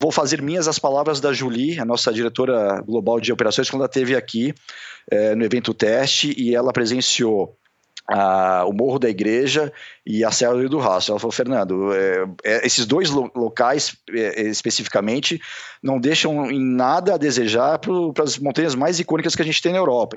vou fazer minhas as palavras da Julie, a nossa diretora global de operações, quando ela esteve aqui é, no evento teste e ela presenciou o Morro da Igreja e a Serra do Rastro. Ela falou, Fernando, é, é, esses dois lo locais é, especificamente não deixam em nada a desejar para as montanhas mais icônicas que a gente tem na Europa.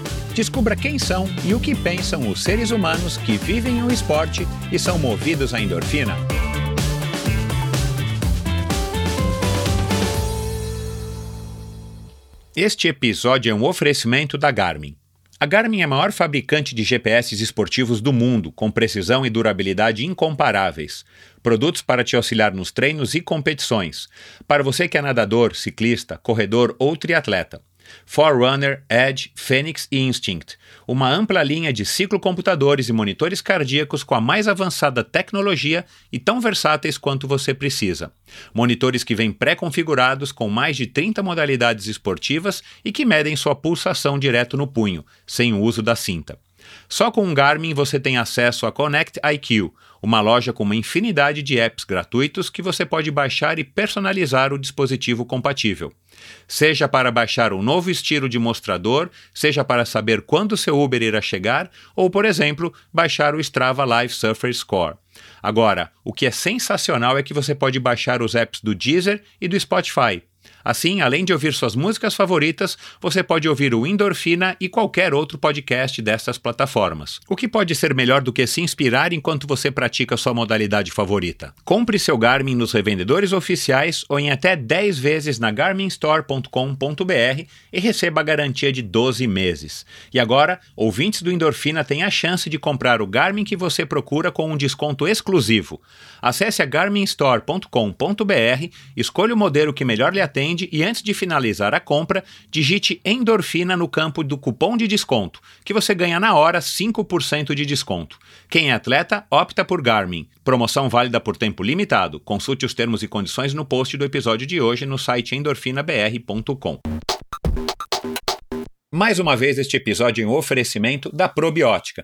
Descubra quem são e o que pensam os seres humanos que vivem o esporte e são movidos à endorfina. Este episódio é um oferecimento da Garmin. A Garmin é a maior fabricante de GPS esportivos do mundo, com precisão e durabilidade incomparáveis. Produtos para te auxiliar nos treinos e competições. Para você que é nadador, ciclista, corredor ou triatleta. Forerunner, Edge, Phoenix e Instinct. Uma ampla linha de ciclocomputadores e monitores cardíacos com a mais avançada tecnologia e tão versáteis quanto você precisa. Monitores que vêm pré-configurados com mais de 30 modalidades esportivas e que medem sua pulsação direto no punho, sem o uso da cinta. Só com o Garmin você tem acesso a Connect IQ, uma loja com uma infinidade de apps gratuitos que você pode baixar e personalizar o dispositivo compatível. Seja para baixar um novo estilo de mostrador, seja para saber quando seu Uber irá chegar, ou, por exemplo, baixar o Strava Live Surfer Score. Agora, o que é sensacional é que você pode baixar os apps do Deezer e do Spotify. Assim, além de ouvir suas músicas favoritas, você pode ouvir o Endorfina e qualquer outro podcast dessas plataformas. O que pode ser melhor do que se inspirar enquanto você pratica sua modalidade favorita? Compre seu Garmin nos revendedores oficiais ou em até 10 vezes na garminstore.com.br e receba a garantia de 12 meses. E agora, ouvintes do Endorfina têm a chance de comprar o Garmin que você procura com um desconto exclusivo. Acesse a garminstore.com.br, escolha o modelo que melhor lhe atende e antes de finalizar a compra, digite endorfina no campo do cupom de desconto, que você ganha na hora 5% de desconto. Quem é atleta, opta por Garmin. Promoção válida por tempo limitado. Consulte os termos e condições no post do episódio de hoje no site endorfinabr.com. Mais uma vez, este episódio um oferecimento da Probiótica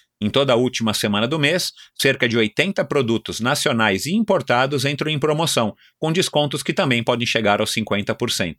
em toda a última semana do mês, cerca de 80 produtos nacionais e importados entram em promoção, com descontos que também podem chegar aos 50%.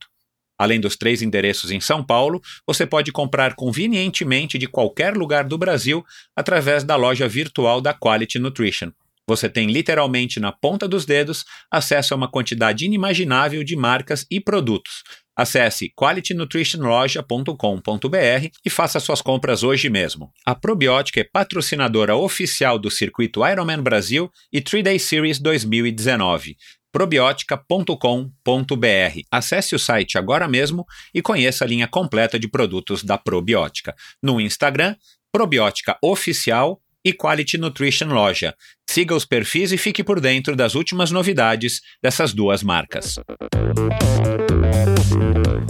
Além dos três endereços em São Paulo, você pode comprar convenientemente de qualquer lugar do Brasil através da loja virtual da Quality Nutrition. Você tem literalmente na ponta dos dedos acesso a uma quantidade inimaginável de marcas e produtos, Acesse qualitynutritionloja.com.br e faça suas compras hoje mesmo. A Probiótica é patrocinadora oficial do circuito Ironman Brasil e 3 Day Series 2019. probiotica.com.br. Acesse o site agora mesmo e conheça a linha completa de produtos da Probiótica. No Instagram, Probiótica Oficial e Quality Nutrition Loja. Siga os perfis e fique por dentro das últimas novidades dessas duas marcas.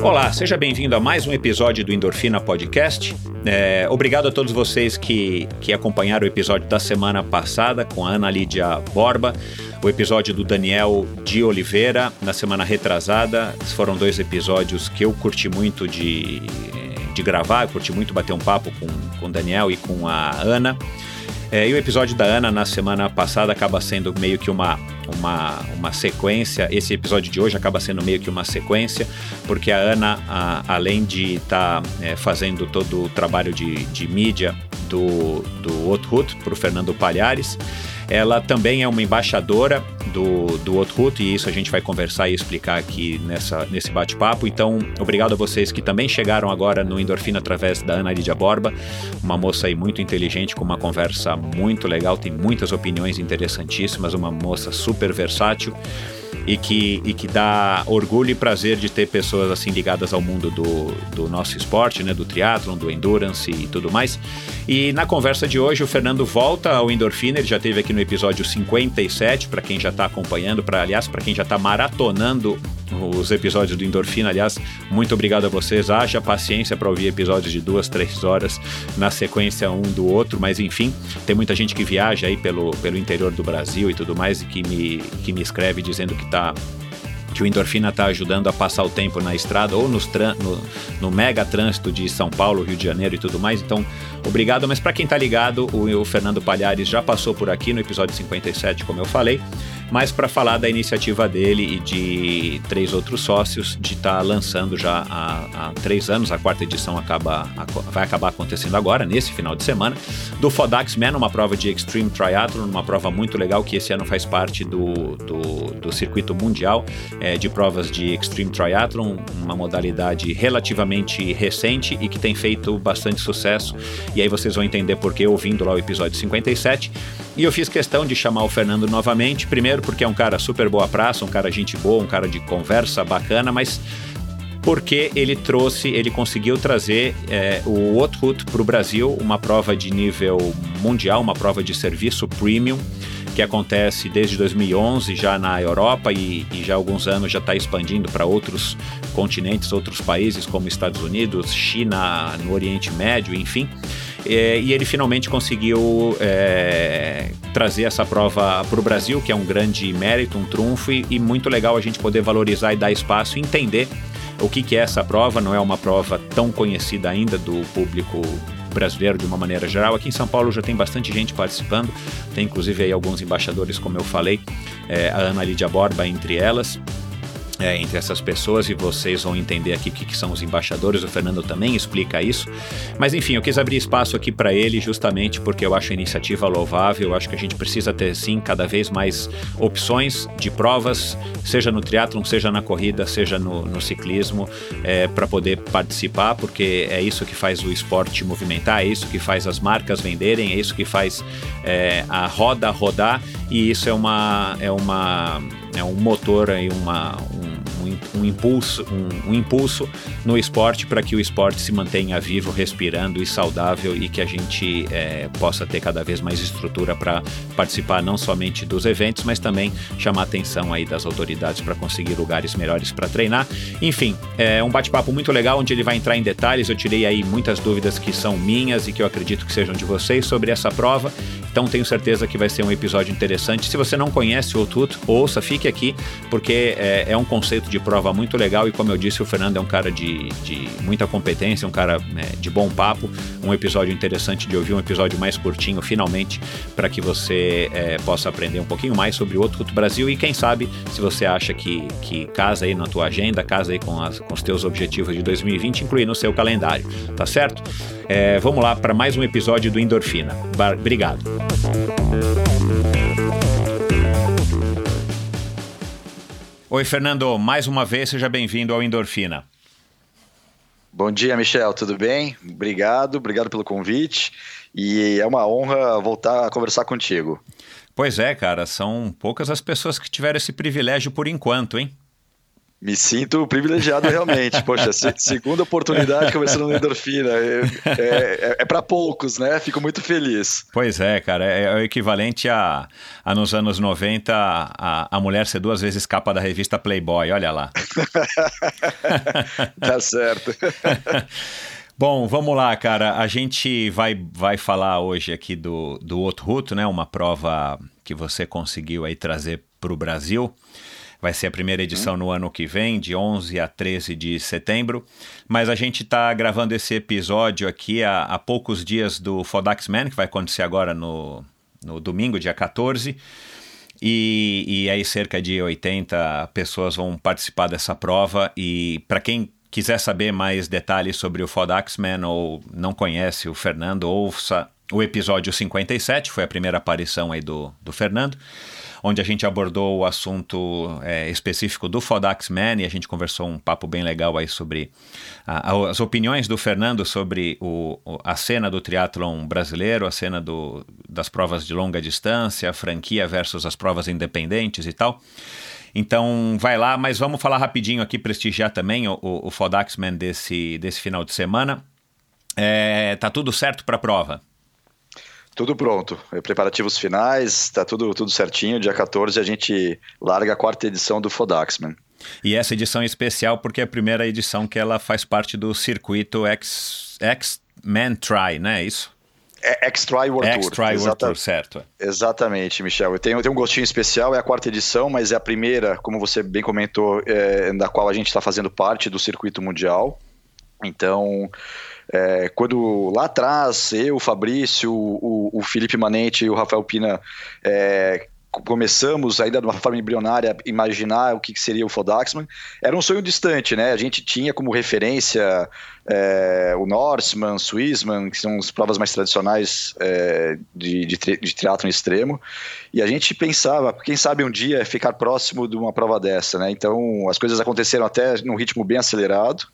Olá, seja bem-vindo a mais um episódio do Endorfina Podcast. É, obrigado a todos vocês que, que acompanharam o episódio da semana passada com a Ana Lídia Borba, o episódio do Daniel de Oliveira na semana retrasada. Foram dois episódios que eu curti muito de, de gravar, eu curti muito bater um papo com, com o Daniel e com a Ana. É, e o episódio da Ana na semana passada acaba sendo meio que uma, uma, uma sequência. Esse episódio de hoje acaba sendo meio que uma sequência, porque a Ana, a, além de estar tá, é, fazendo todo o trabalho de, de mídia do, do Othut para o Fernando Palhares, ela também é uma embaixadora do, do Othut e isso a gente vai conversar e explicar aqui nessa, nesse bate-papo. Então, obrigado a vocês que também chegaram agora no Endorfina através da Ana Lídia Borba, uma moça aí muito inteligente, com uma conversa muito legal, tem muitas opiniões interessantíssimas, uma moça super versátil e que, e que dá orgulho e prazer de ter pessoas assim ligadas ao mundo do, do nosso esporte, né, do triatlon, do endurance e tudo mais. E na conversa de hoje o Fernando volta ao Endorfina, ele já teve aqui no episódio 57, para quem já está acompanhando, para aliás, para quem já está maratonando os episódios do Endorfina. Aliás, muito obrigado a vocês. Haja paciência para ouvir episódios de duas, três horas na sequência um do outro, mas enfim, tem muita gente que viaja aí pelo, pelo interior do Brasil e tudo mais e que me, que me escreve dizendo que está que o endorfina está ajudando a passar o tempo na estrada ou nos no, no, mega trânsito de São Paulo, Rio de Janeiro e tudo mais. Então, obrigado. Mas para quem está ligado, o, o Fernando Palhares já passou por aqui no episódio 57, como eu falei mas para falar da iniciativa dele e de três outros sócios de estar tá lançando já há, há, três anos, a quarta edição acaba, vai acabar acontecendo agora, nesse final de semana, do Fodax Man, uma prova de Extreme Triathlon, uma prova muito legal que esse ano faz parte do, do, do circuito mundial é, de provas de Extreme Triathlon, uma modalidade relativamente recente e que tem feito bastante sucesso, e aí vocês vão entender por que ouvindo lá o episódio 57. E eu fiz questão de chamar o Fernando novamente, primeiro porque é um cara super boa praça, um cara gente boa, um cara de conversa bacana, mas porque ele trouxe, ele conseguiu trazer é, o Othut para o Brasil, uma prova de nível mundial, uma prova de serviço premium, que acontece desde 2011 já na Europa e, e já há alguns anos já está expandindo para outros continentes, outros países como Estados Unidos, China, no Oriente Médio, enfim. É, e ele finalmente conseguiu é, trazer essa prova para o Brasil, que é um grande mérito, um trunfo, e, e, muito legal a gente poder valorizar e dar espaço e entender o que, que é essa prova. Não é uma prova tão conhecida ainda do público brasileiro de uma maneira geral. Aqui em São Paulo já tem bastante gente participando, tem inclusive aí alguns embaixadores, como eu falei, é, a Ana Lídia Borba entre elas é, entre essas pessoas e vocês vão entender aqui o que, que, são os embaixadores. O Fernando também explica isso. Mas enfim, eu quis abrir espaço aqui para ele justamente porque eu acho a iniciativa louvável. Eu acho que a gente precisa ter sim cada vez mais opções de provas, seja no triatlon, seja na corrida, seja no, no ciclismo, é, para poder participar, porque é isso que faz o esporte movimentar, é isso que faz as marcas venderem, é isso que faz é, a roda rodar e isso é uma é uma é um motor aí uma um, um, impulso, um, um, impulso no esporte para que o esporte se mantenha vivo, respirando e saudável e que a gente é, possa ter cada vez mais estrutura para participar não somente dos eventos, mas também chamar a atenção aí das autoridades para conseguir lugares melhores para treinar. Enfim, é um bate-papo muito legal onde ele vai entrar em detalhes. Eu tirei aí muitas dúvidas que são minhas e que eu acredito que sejam de vocês sobre essa prova. Então tenho certeza que vai ser um episódio interessante. Se você não conhece o Tuto, ouça, fique aqui, porque é, é um conceito de prova muito legal e como eu disse, o Fernando é um cara de, de muita competência, um cara né, de bom papo, um episódio interessante de ouvir, um episódio mais curtinho, finalmente, para que você é, possa aprender um pouquinho mais sobre o outro Brasil e quem sabe, se você acha que, que casa aí na tua agenda, casa aí com, as, com os teus objetivos de 2020, incluir no seu calendário, tá certo? É, vamos lá para mais um episódio do Endorfina. Obrigado. Oi, Fernando, mais uma vez seja bem-vindo ao Endorfina. Bom dia, Michel, tudo bem? Obrigado, obrigado pelo convite e é uma honra voltar a conversar contigo. Pois é, cara, são poucas as pessoas que tiveram esse privilégio por enquanto, hein? Me sinto privilegiado realmente. Poxa, se, segunda oportunidade começando no endorfina. É, é, é para poucos, né? Fico muito feliz. Pois é, cara. É, é o equivalente a, a nos anos 90 a, a mulher ser duas vezes capa da revista Playboy. Olha lá. tá certo. Bom, vamos lá, cara. A gente vai, vai falar hoje aqui do, do Outruto, né? Uma prova que você conseguiu aí trazer para o Brasil. Vai ser a primeira edição no ano que vem, de 11 a 13 de setembro. Mas a gente está gravando esse episódio aqui há, há poucos dias do Fodax Man, que vai acontecer agora no, no domingo, dia 14. E, e aí cerca de 80 pessoas vão participar dessa prova. E para quem quiser saber mais detalhes sobre o Fodaxman ou não conhece o Fernando, ouça o episódio 57, foi a primeira aparição aí do, do Fernando onde a gente abordou o assunto é, específico do Fodax Man e a gente conversou um papo bem legal aí sobre a, a, as opiniões do Fernando sobre o, a cena do triatlon brasileiro, a cena do, das provas de longa distância, a franquia versus as provas independentes e tal. Então vai lá, mas vamos falar rapidinho aqui, prestigiar também o, o, o desse, desse final de semana. É, tá tudo certo para a prova? Tudo pronto. Preparativos finais, tá tudo, tudo certinho. Dia 14 a gente larga a quarta edição do Fodaxman. E essa edição é especial porque é a primeira edição que ela faz parte do circuito X-Man Try, né? É isso? É X-Try World Tour. X-Try World Tour, certo. Exatamente, Michel. Eu tenho, eu tenho um gostinho especial, é a quarta edição, mas é a primeira, como você bem comentou, é, da qual a gente está fazendo parte do circuito mundial. Então, é, quando lá atrás, eu, Fabrício, o, o Felipe Manente e o Rafael Pina é, começamos ainda de uma forma embrionária imaginar o que seria o Fodaxman, era um sonho distante, né? A gente tinha como referência é, o Norseman, Swissman, que são as provas mais tradicionais é, de, de, de triatlon extremo, e a gente pensava, quem sabe um dia ficar próximo de uma prova dessa, né? Então as coisas aconteceram até num ritmo bem acelerado,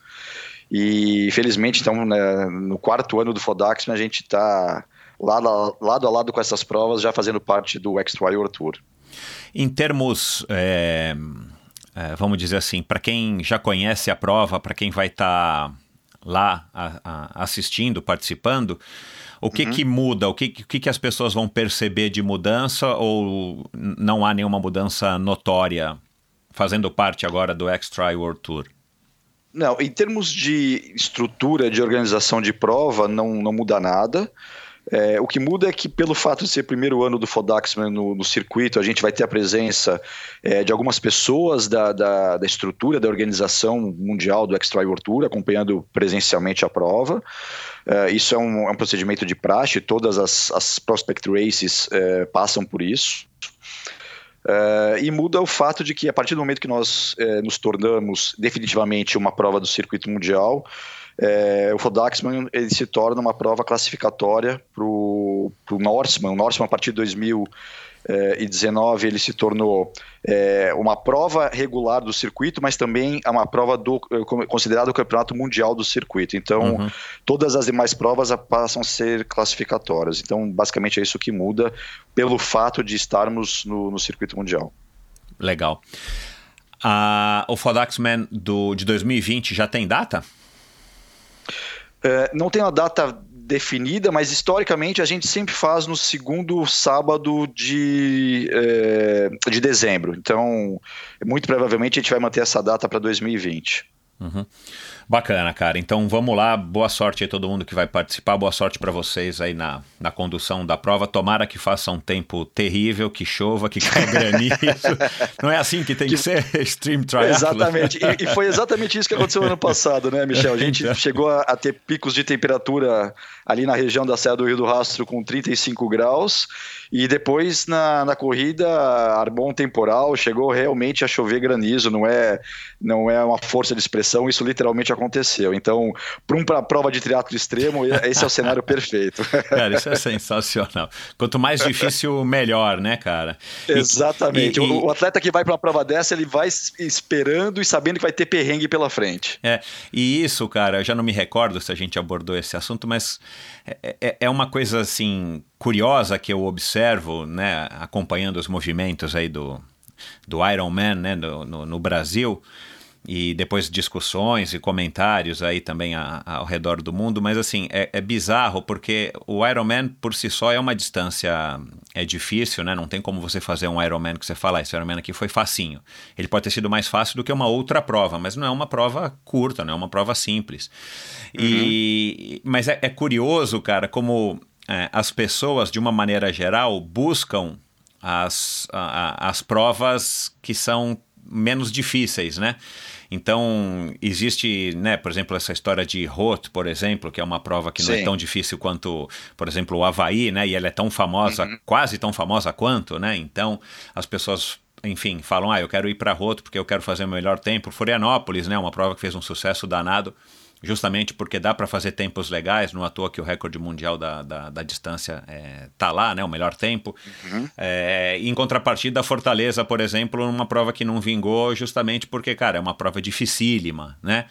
e felizmente, então, né, no quarto ano do Fodax, a gente está lado, lado a lado com essas provas, já fazendo parte do Extra World Tour. Em termos, é, é, vamos dizer assim, para quem já conhece a prova, para quem vai estar tá lá a, a, assistindo, participando, o que, uhum. que muda? O que, que, que as pessoas vão perceber de mudança ou não há nenhuma mudança notória fazendo parte agora do Extra World Tour? Não, em termos de estrutura de organização de prova, não, não muda nada. É, o que muda é que, pelo fato de ser primeiro ano do Fodaxman no, no circuito, a gente vai ter a presença é, de algumas pessoas da, da, da, estrutura da organização mundial do Extra World Tour, acompanhando presencialmente a prova. É, isso é um, é um, procedimento de praxe, todas as, as Prospect Races é, passam por isso. Uh, e muda o fato de que, a partir do momento que nós uh, nos tornamos definitivamente uma prova do circuito mundial, uh, o Fodaxman ele se torna uma prova classificatória para o Norseman. O Norseman, a partir de 2000 e 19 ele se tornou é, uma prova regular do circuito, mas também é uma prova do eh, considerado o campeonato mundial do circuito. Então, uhum. todas as demais provas passam a ser classificatórias. Então, basicamente é isso que muda pelo fato de estarmos no, no circuito mundial. Legal. Uh, o Fodaxman do, de 2020 já tem data? É, não tem uma data definida, mas historicamente a gente sempre faz no segundo sábado de, é, de dezembro. Então, muito provavelmente a gente vai manter essa data para 2020. Uhum. Bacana, cara. Então vamos lá. Boa sorte aí todo mundo que vai participar. Boa sorte para vocês aí na, na condução da prova. Tomara que faça um tempo terrível, que chova, que caia granizo. Não é assim que tem que, que ser Extreme Triathlon. Exatamente. E, e, foi exatamente isso que aconteceu ano passado, né, Michel? A gente então. chegou a, a, ter picos de temperatura ali na região da Serra do Rio do Rastro com 35 graus e depois na, na corrida armou um temporal, chegou realmente a chover granizo. Não é, não é uma força de expressão. Isso literalmente aconteceu. Então, para uma prova de triatlo extremo, esse é o cenário perfeito. Cara, isso é sensacional. Quanto mais difícil, melhor, né, cara? Exatamente. E, e, o atleta que vai para uma prova dessa, ele vai esperando e sabendo que vai ter perrengue pela frente. É, e isso, cara, eu já não me recordo se a gente abordou esse assunto, mas é, é, é uma coisa assim curiosa que eu observo, né, acompanhando os movimentos aí do, do Iron Man, né, no, no, no Brasil e depois discussões e comentários aí também a, a, ao redor do mundo, mas assim, é, é, bizarro porque o Ironman por si só é uma distância, é difícil, né? Não tem como você fazer um Ironman que você fala, ah, esse Ironman aqui foi facinho. Ele pode ter sido mais fácil do que uma outra prova, mas não é uma prova curta, não é uma prova simples. Uhum. E, mas é, é, curioso, cara, como é, as pessoas, de uma maneira geral, buscam as, a, as provas que são menos difíceis, né? Então, existe, né, por exemplo, essa história de Roth, por exemplo, que é uma prova que não é Sim. é tão difícil quanto, por exemplo, o Havaí, né? E ela é tão famosa, uhum. quase tão famosa quanto, né? Então, as pessoas enfim, falam, ah, eu quero ir para Roto porque eu quero fazer o melhor tempo. Florianópolis, né, uma prova que fez um sucesso danado justamente porque dá para fazer tempos legais, não à toa que o recorde mundial da, da, da distância é, tá lá, né, o melhor tempo. Uhum. É, em contrapartida, a Fortaleza, por exemplo, numa prova que não vingou, justamente porque, cara, é uma prova dificílima, né?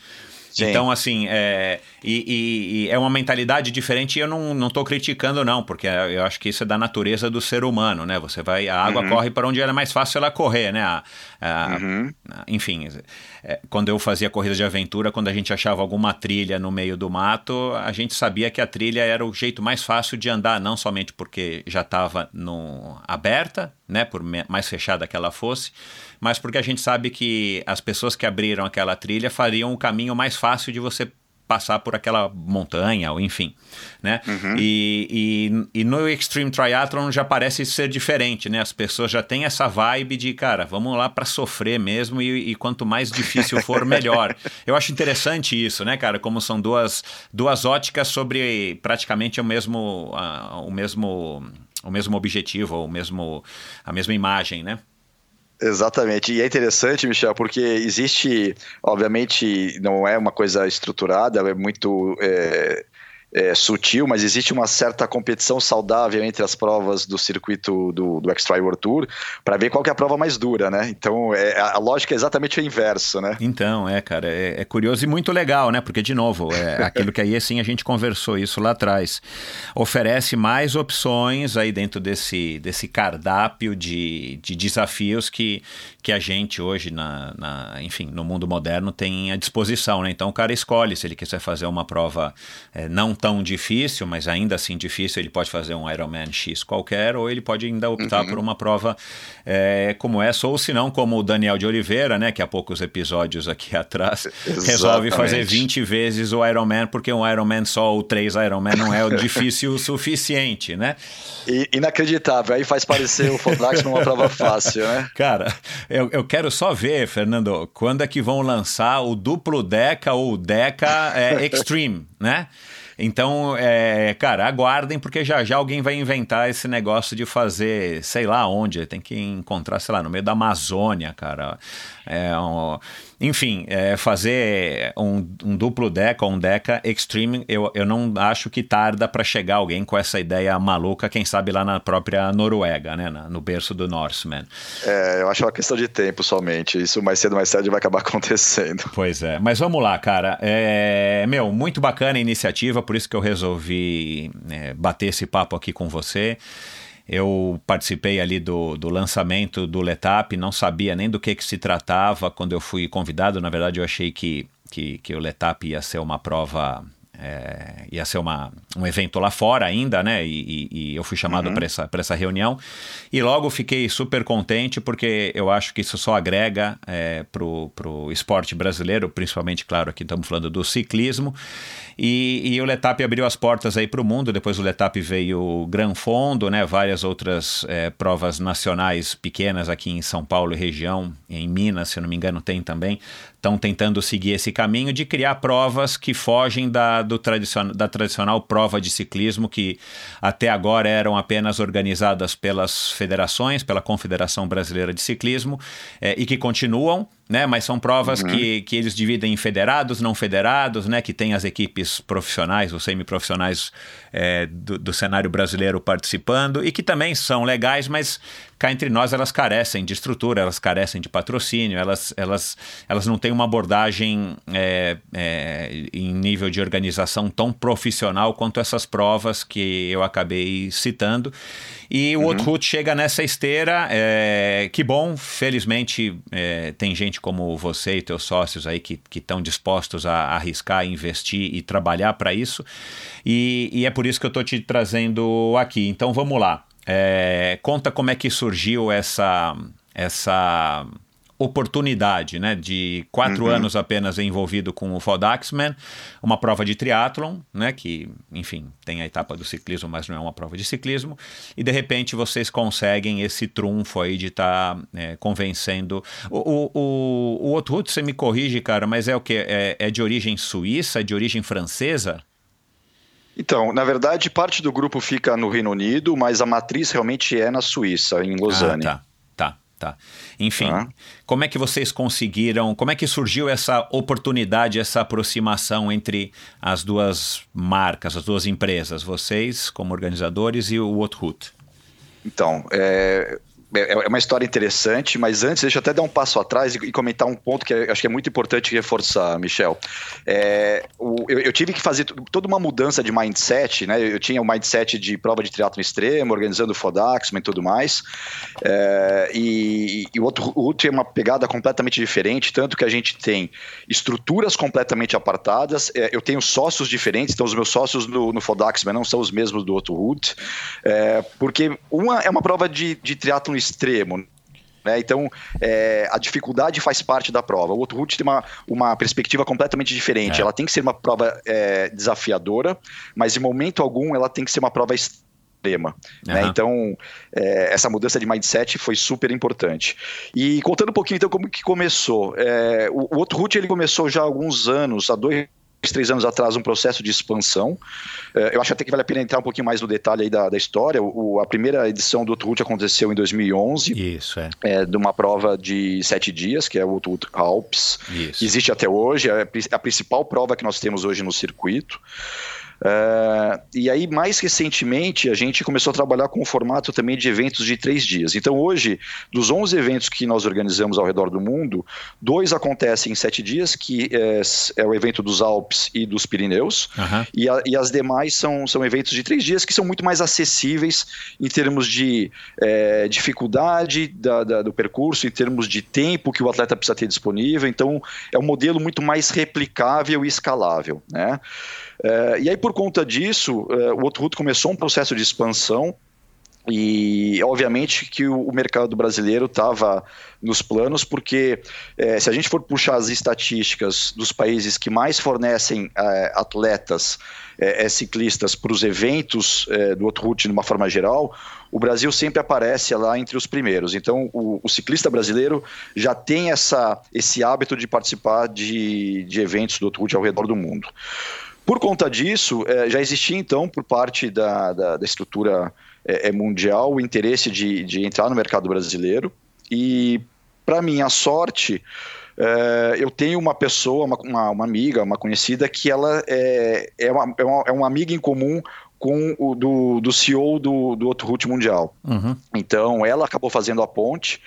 Sim. Então, assim, é, e, e, e, é uma mentalidade diferente e eu não, não tô criticando, não, porque eu acho que isso é da natureza do ser humano, né? Você vai, a água uhum. corre para onde era mais fácil ela correr, né? A, a, uhum. Enfim, é, quando eu fazia corrida de aventura, quando a gente achava alguma trilha no meio do mato, a gente sabia que a trilha era o jeito mais fácil de andar, não somente porque já estava aberta, né? Por mais fechada que ela fosse mas porque a gente sabe que as pessoas que abriram aquela trilha fariam o caminho mais fácil de você passar por aquela montanha, ou enfim, né? Uhum. E, e, e, no Extreme Triathlon já parece ser diferente, né? As pessoas já têm essa vibe de, cara, vamos lá para sofrer mesmo e, e, quanto mais difícil for, melhor. Eu acho interessante isso, né, cara? Como são duas, duas óticas sobre praticamente o mesmo, uh, o mesmo, o mesmo objetivo, o mesmo, a mesma imagem, né? Exatamente, e é interessante, Michel, porque existe, obviamente, não é uma coisa estruturada, é muito é, é, sutil, mas existe uma certa competição saudável entre as provas do circuito do, do Extra World Tour para ver qual é a prova mais dura, né? Então é, a lógica é exatamente o inverso, né? Então, é, cara, é, é curioso e muito legal, né? Porque, de novo, é aquilo que aí assim a gente conversou isso lá atrás. Oferece mais opções aí dentro desse, desse cardápio de, de desafios que, que a gente hoje, na, na, enfim, no mundo moderno tem à disposição, né? Então o cara escolhe se ele quiser fazer uma prova é, não tão difícil, mas ainda assim difícil, ele pode fazer um Ironman X qualquer, ou ele pode ainda optar uhum. por uma prova é, como essa, ou se não, como o Daniel de Oliveira, né, que há poucos episódios aqui atrás, Exatamente. resolve fazer 20 vezes o Ironman, porque um Ironman só ou três Ironman não é difícil o suficiente, né? E, inacreditável, aí faz parecer o Fodax numa prova fácil, né? Cara, eu, eu quero só ver, Fernando, quando é que vão lançar o duplo Deca ou Deca é, Extreme, né? Então, é, cara, aguardem, porque já já alguém vai inventar esse negócio de fazer, sei lá onde, tem que encontrar, sei lá, no meio da Amazônia, cara. É, um, enfim, é, fazer um, um, duplo deca ou um deca extreme, eu, eu não acho que tarda para chegar alguém com essa ideia maluca, quem sabe lá na própria Noruega, né, na, no berço do Norseman. É, eu acho uma questão de tempo somente, isso mais cedo mais tarde vai acabar acontecendo. Pois é, mas vamos lá, cara, é, meu, muito bacana a iniciativa, por isso que eu resolvi é, bater esse papo aqui com você. Eu participei ali do, do lançamento do Letap, não sabia nem do que, que se tratava quando eu fui convidado. Na verdade, eu achei que, que, que o Letap ia ser uma prova é, ia ser uma, um evento lá fora ainda, né? E, e, e eu fui chamado uhum. para essa, essa reunião. E logo fiquei super contente, porque eu acho que isso só agrega é, para o esporte brasileiro, principalmente, claro, aqui estamos falando do ciclismo. E, e o Letap abriu as portas aí para o mundo. Depois o Letap veio o Gran Fondo, né? Várias outras é, provas nacionais pequenas aqui em São Paulo e região, em Minas, se eu não me engano, tem também. Estão tentando seguir esse caminho de criar provas que fogem da, do tradicion, da tradicional prova de ciclismo, que até agora eram apenas organizadas pelas federações, pela Confederação Brasileira de Ciclismo, é, e que continuam né? Mas são provas uhum. que, que eles dividem em federados, não federados, né? Que tem as equipes profissionais ou semiprofissionais é, do, do cenário brasileiro participando e que também são legais, mas cá entre nós elas carecem de estrutura, elas carecem de patrocínio, elas, elas, elas não têm uma abordagem é, é, em nível de organização tão profissional quanto essas provas que eu acabei citando. E o uhum. Outroot chega nessa esteira, é, que bom, felizmente é, tem gente como você e teus sócios aí que estão dispostos a, arriscar, investir e trabalhar para isso. E, e é por isso que eu estou te trazendo aqui. Então vamos lá. É, conta como é que surgiu essa, essa oportunidade, né, de quatro uhum. anos apenas envolvido com o Fodaxman, uma prova de triatlon, né, que, enfim, tem a etapa do ciclismo, mas não é uma prova de ciclismo, e de repente vocês conseguem esse trunfo aí de estar tá, é, convencendo. O, o, o, o você me corrige, cara, mas é o que? É, é de origem suíça, de origem francesa? Então, na verdade, parte do grupo fica no Reino Unido, mas a matriz realmente é na Suíça, em Lausanne. Ah, tá, tá, tá. Enfim, ah. como é que vocês conseguiram, como é que surgiu essa oportunidade, essa aproximação entre as duas marcas, as duas empresas, vocês como organizadores e o Outroot? Então, é, é, é uma história interessante, mas antes deixa eu até dar um passo atrás e, comentar um ponto que acho que é muito importante reforçar, Michel. É, o, eu, eu, tive que fazer toda uma mudança de mindset, né? Eu tinha o um mindset de prova de triatlo extremo, organizando o Fodaxman e tudo mais, é, e, e, o outro, o é uma pegada completamente diferente, tanto que a gente tem estruturas completamente apartadas, é, eu tenho sócios diferentes, então os meus sócios no, no Fodaxman não são os mesmos do outro route, é, porque uma é uma prova de, de triatlo extremo. Né? Então, é, a dificuldade faz parte da prova. O outro route tem uma, uma perspectiva completamente diferente. É. Ela tem que ser uma prova é, desafiadora, mas em momento algum ela tem que ser uma prova extrema. Uhum. Né? Então, é, essa mudança de mindset foi super importante. E contando um pouquinho, então, como que começou. É, o, o outro route ele começou já há alguns anos, há dois três anos atrás um processo de expansão. É, eu acho até que vale a pena entrar um pouquinho mais no detalhe aí da, da história. O, a primeira edição do Outroot aconteceu em 2011. Isso, é. é. De uma prova de sete dias, que é o Outroot Alps. Isso. Existe até hoje, é a principal prova que nós temos hoje no circuito. Uh, e aí, mais recentemente, a gente começou a trabalhar com o formato também de eventos de três dias. Então, hoje, dos 11 eventos que nós organizamos ao redor do mundo, dois acontecem em sete dias, que é, é o evento dos Alpes e dos Pirineus, uhum. e, a, e, as demais são, são eventos de três dias que são muito mais acessíveis em termos de é, dificuldade da, da, do percurso, em termos de tempo que o atleta precisa ter disponível. Então, é um modelo muito mais replicável e escalável. Né? É, e aí, por conta disso, é, o Outro começou um processo de expansão e obviamente que o, mercado brasileiro estava nos planos, porque é, se a gente for puxar as estatísticas dos países que mais fornecem atletas ciclistas para os eventos do Outroute de uma forma geral, o Brasil sempre aparece lá entre os primeiros. Então, o, o, ciclista brasileiro já tem essa, esse hábito de participar de, de eventos do Outroute ao redor do mundo. Por conta disso, é, já existia então, por parte da, da, da estrutura é, é, mundial, o interesse de, de entrar no mercado brasileiro. E, para minha sorte, é, eu tenho uma pessoa, uma, uma, uma, amiga, uma conhecida, que ela é, é, uma, é, uma, é uma amiga em comum com o do, do CEO do, do outro route mundial. Uhum. Então, ela acabou fazendo a ponte.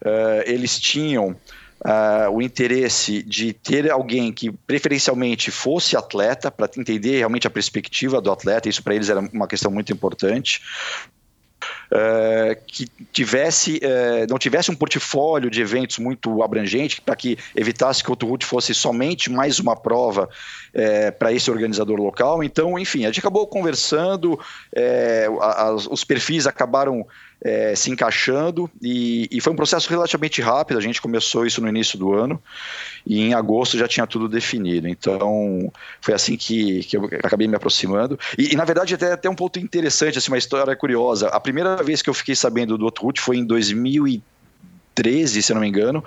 Uh, eles tinham uh, o interesse de ter alguém que preferencialmente fosse atleta, para entender realmente a perspectiva do atleta, isso para eles era uma questão muito importante. Uh, que tivesse, uh, não tivesse um portfólio de eventos muito abrangente, para que evitasse que o Outroot fosse somente mais uma prova uh, para esse organizador local. Então, enfim, a gente acabou conversando, os perfis acabaram é, se encaixando e, e, foi um processo relativamente rápido. A gente começou isso no início do ano e em agosto já tinha tudo definido. Então foi assim que, que eu acabei me aproximando. E, e na verdade, até, até um ponto interessante, assim, uma história curiosa. A primeira vez que eu fiquei sabendo do Outroot foi em 2000 2013, se eu não me engano,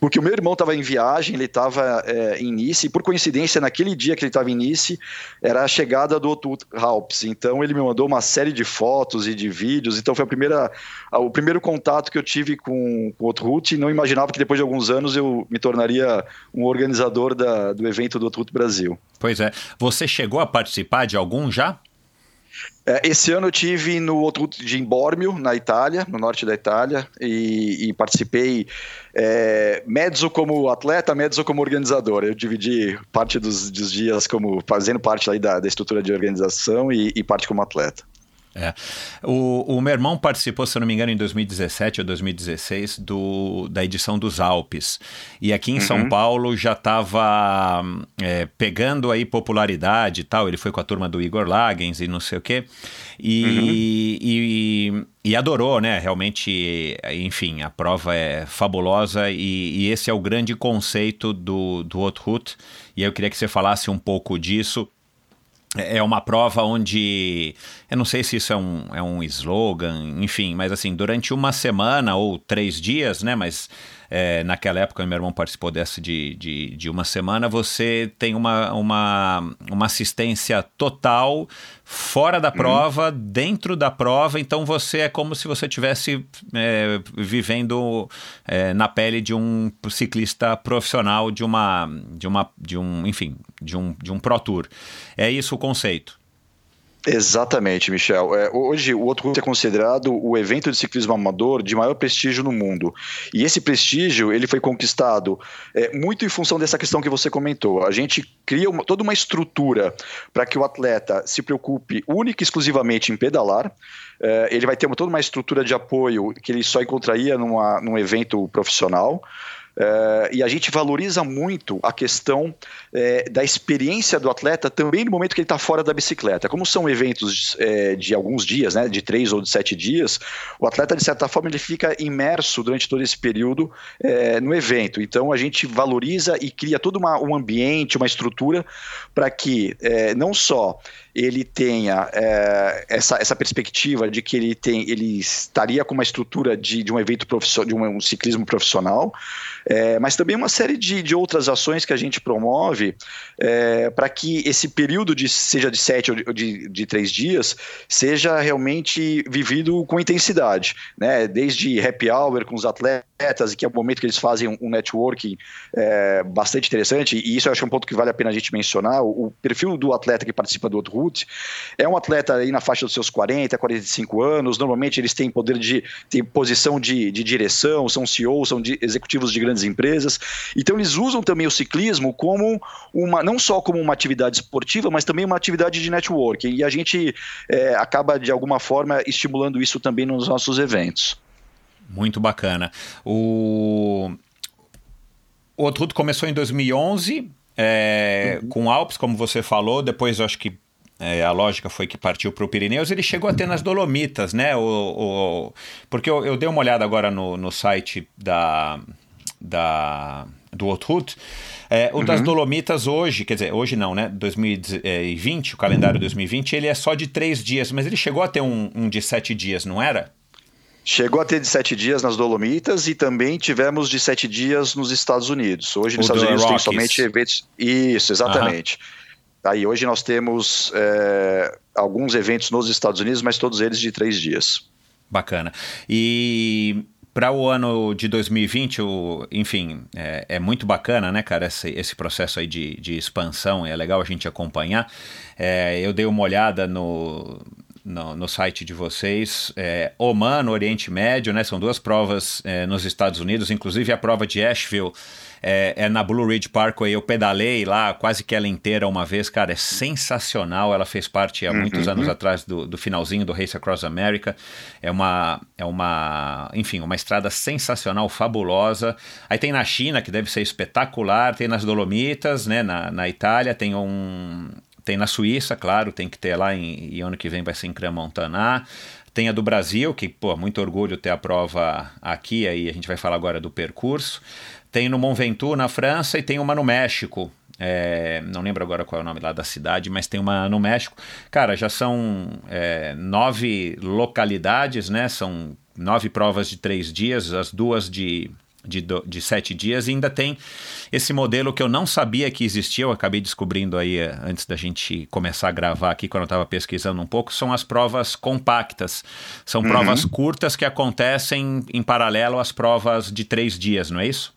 porque o meu irmão estava em viagem, ele estava é, em Nice, e por coincidência, naquele dia que ele estava em Nice, era a chegada do Otto Halps. Então ele me mandou uma série de fotos e de vídeos. Então foi a primeira, o primeiro contato que eu tive com, com o Otto e não imaginava que depois de alguns anos eu me tornaria um organizador da, do evento do Otto Brasil. Pois é. Você chegou a participar de algum já? É, esse ano eu tive no outro de Bormio, na Itália, no norte da Itália, e, e participei é, mezzo como atleta, mezzo como organizador. Eu dividi parte dos, dos dias como fazendo parte da, da estrutura de organização e, e parte como atleta. É. O, o meu irmão participou, se eu não me engano, em 2017 ou 2016, do, da edição dos Alpes. E aqui em uhum. São Paulo já estava é, pegando aí popularidade e tal. Ele foi com a turma do Igor Lagens e não sei o quê. E, uhum. e, e, adorou, né? Realmente, enfim, a prova é fabulosa e, e esse é o grande conceito do, do Outroute. E eu queria que você falasse um pouco disso é, é uma prova onde eu não sei se isso é um, é um slogan, enfim, mas assim, durante uma semana ou três dias, né? Mas é, naquela época, meu irmão participou dessa de, de, de, uma semana, você tem uma, uma, uma assistência total fora da uhum. prova, uhum. dentro da prova, então você é como se você estivesse é, vivendo é, na pele de um ciclista profissional de uma, de uma, de um, enfim, de um, de um Pro Tour. É isso o conceito. Exatamente, Michel. É, hoje o outro é considerado o evento de ciclismo amador de maior prestígio no mundo. E esse prestígio ele foi conquistado é, muito em função dessa questão que você comentou. A gente cria uma, toda uma estrutura para que o atleta se preocupe única e exclusivamente em pedalar. É, ele vai ter uma, toda uma estrutura de apoio que ele só encontraria numa, num evento profissional. Uh, e a gente valoriza muito a questão uh, da experiência do atleta também no momento que ele está fora da bicicleta. Como são eventos uh, de alguns dias, né, de três ou de sete dias, o atleta, de certa forma, ele fica imerso durante todo esse período no evento. Então, a gente valoriza e cria todo uma, um ambiente, uma estrutura para que não só ele tenha é, essa, essa perspectiva de que ele tem ele estaria com uma estrutura de, de um evento profissional, de um, um ciclismo profissional, é, mas também uma série de, de outras ações que a gente promove é, para que esse período de seja de sete ou de, de três dias seja realmente vivido com intensidade, né? Desde happy hour com os atletas, que é o momento que eles fazem um networking é, bastante interessante, e isso eu acho um ponto que vale a pena a gente mencionar. O, o perfil do atleta que participa do outro é um atleta aí na faixa dos seus 40, 45 anos. Normalmente eles têm poder de têm posição de, de direção, são CEOs, são de, executivos de grandes empresas. Então eles usam também o ciclismo como uma, não só como uma atividade esportiva, mas também uma atividade de networking. E a gente é, acaba de alguma forma estimulando isso também nos nossos eventos. Muito bacana. O, o Outruto começou em 2011, é, uhum. com Alpes, como você falou, depois eu acho que é, a lógica foi que partiu para o Pirineus, ele chegou a ter nas Dolomitas, né? O, o porque eu, eu, dei uma olhada agora no, no site da, da, do Outroute. É, o uhum. das Dolomitas hoje, quer dizer, hoje não, né? 2020, o calendário 2020, ele é só de três dias, mas ele chegou a ter um, um de sete dias, não era? Chegou a ter de sete dias nas Dolomitas e também tivemos de sete dias nos Estados Unidos. Hoje nos o Estados Unidos Rockies. tem somente eventos. Isso, exatamente. Uhum. Aí hoje nós temos é, alguns eventos nos Estados Unidos, mas todos eles de três dias. Bacana. E para o ano de 2020, o, enfim, é, é, muito bacana, né, cara, esse, esse processo aí de, de expansão, é legal a gente acompanhar. É, eu dei uma olhada no, no, no, site de vocês. É, Oman, Oriente Médio, né? São duas provas é, nos Estados Unidos, inclusive a prova de Asheville é, é, na Blue Ridge Parkway. Eu pedalei lá quase que ela inteira uma vez, cara, é sensacional. Ela fez parte há muitos uhum. anos atrás do, do, finalzinho do Race Across America. É uma, é uma, enfim, uma estrada sensacional, fabulosa. Aí tem na China, que deve ser espetacular, tem nas Dolomitas, né, na, na Itália, tem um, tem na Suíça, claro, tem que ter lá em, e ano que vem vai ser em Crans-Montana. Tem a do Brasil, que, pô, muito orgulho ter a prova aqui, aí a gente vai falar agora do percurso. Tem no Mont Ventoux, na França, e tem uma no México. É, não lembro agora qual é o nome lá da cidade, mas tem uma no México. Cara, já são é, nove localidades, né? São nove provas de três dias, as duas de de, de sete dias e ainda tem esse modelo que eu não sabia que existia, eu acabei descobrindo aí eh, antes da gente começar a gravar aqui, quando eu estava pesquisando um pouco, são as provas compactas. São uhum. provas curtas que acontecem em paralelo às provas de três dias, não é isso?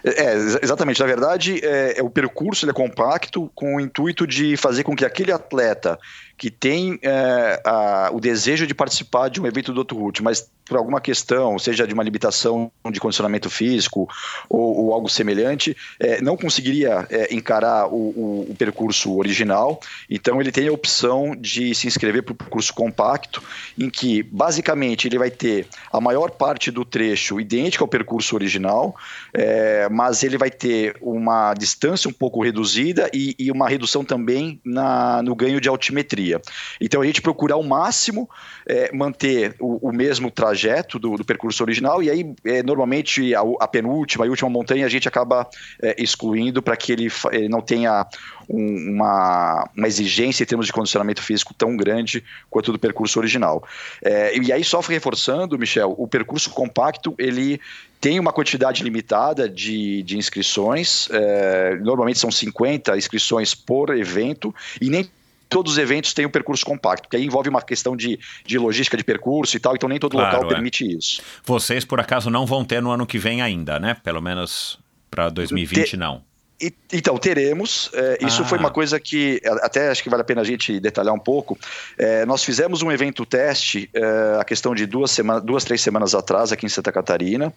É, exatamente. Na verdade, é, é, o percurso é compacto com o intuito de fazer com que aquele atleta que tem é, a, o desejo de participar de um evento do outro route, mas por alguma questão, seja de uma limitação de condicionamento físico ou, ou algo semelhante, é, não conseguiria é, encarar o, o, o, percurso original. Então, ele tem a opção de se inscrever para o percurso compacto, em que, basicamente, ele vai ter a maior parte do trecho idêntico ao percurso original, é, mas ele vai ter uma distância um pouco reduzida e, e uma redução também na, no ganho de altimetria. Então, a gente procura ao máximo é, manter o, o mesmo trajeto do, do percurso original, e aí, é, normalmente, a, a, penúltima e última montanha a gente acaba é, excluindo para que ele, ele, não tenha um, uma, uma exigência em termos de condicionamento físico tão grande quanto do percurso original. É, e aí, só reforçando, Michel, o percurso compacto, ele tem uma quantidade limitada de, de inscrições, é, normalmente são 50 inscrições por evento, e nem todos os eventos têm um percurso compacto, porque aí envolve uma questão de, de logística de percurso e tal, então nem todo claro, local é. permite isso. Vocês, por acaso, não vão ter no ano que vem ainda, né? Pelo menos para 2020, Te... não. E, então, teremos. É, isso ah. foi uma coisa que até acho que vale a pena a gente detalhar um pouco. É, nós fizemos um evento teste, é, a questão de duas, semanas, duas, três semanas atrás, aqui em Santa Catarina,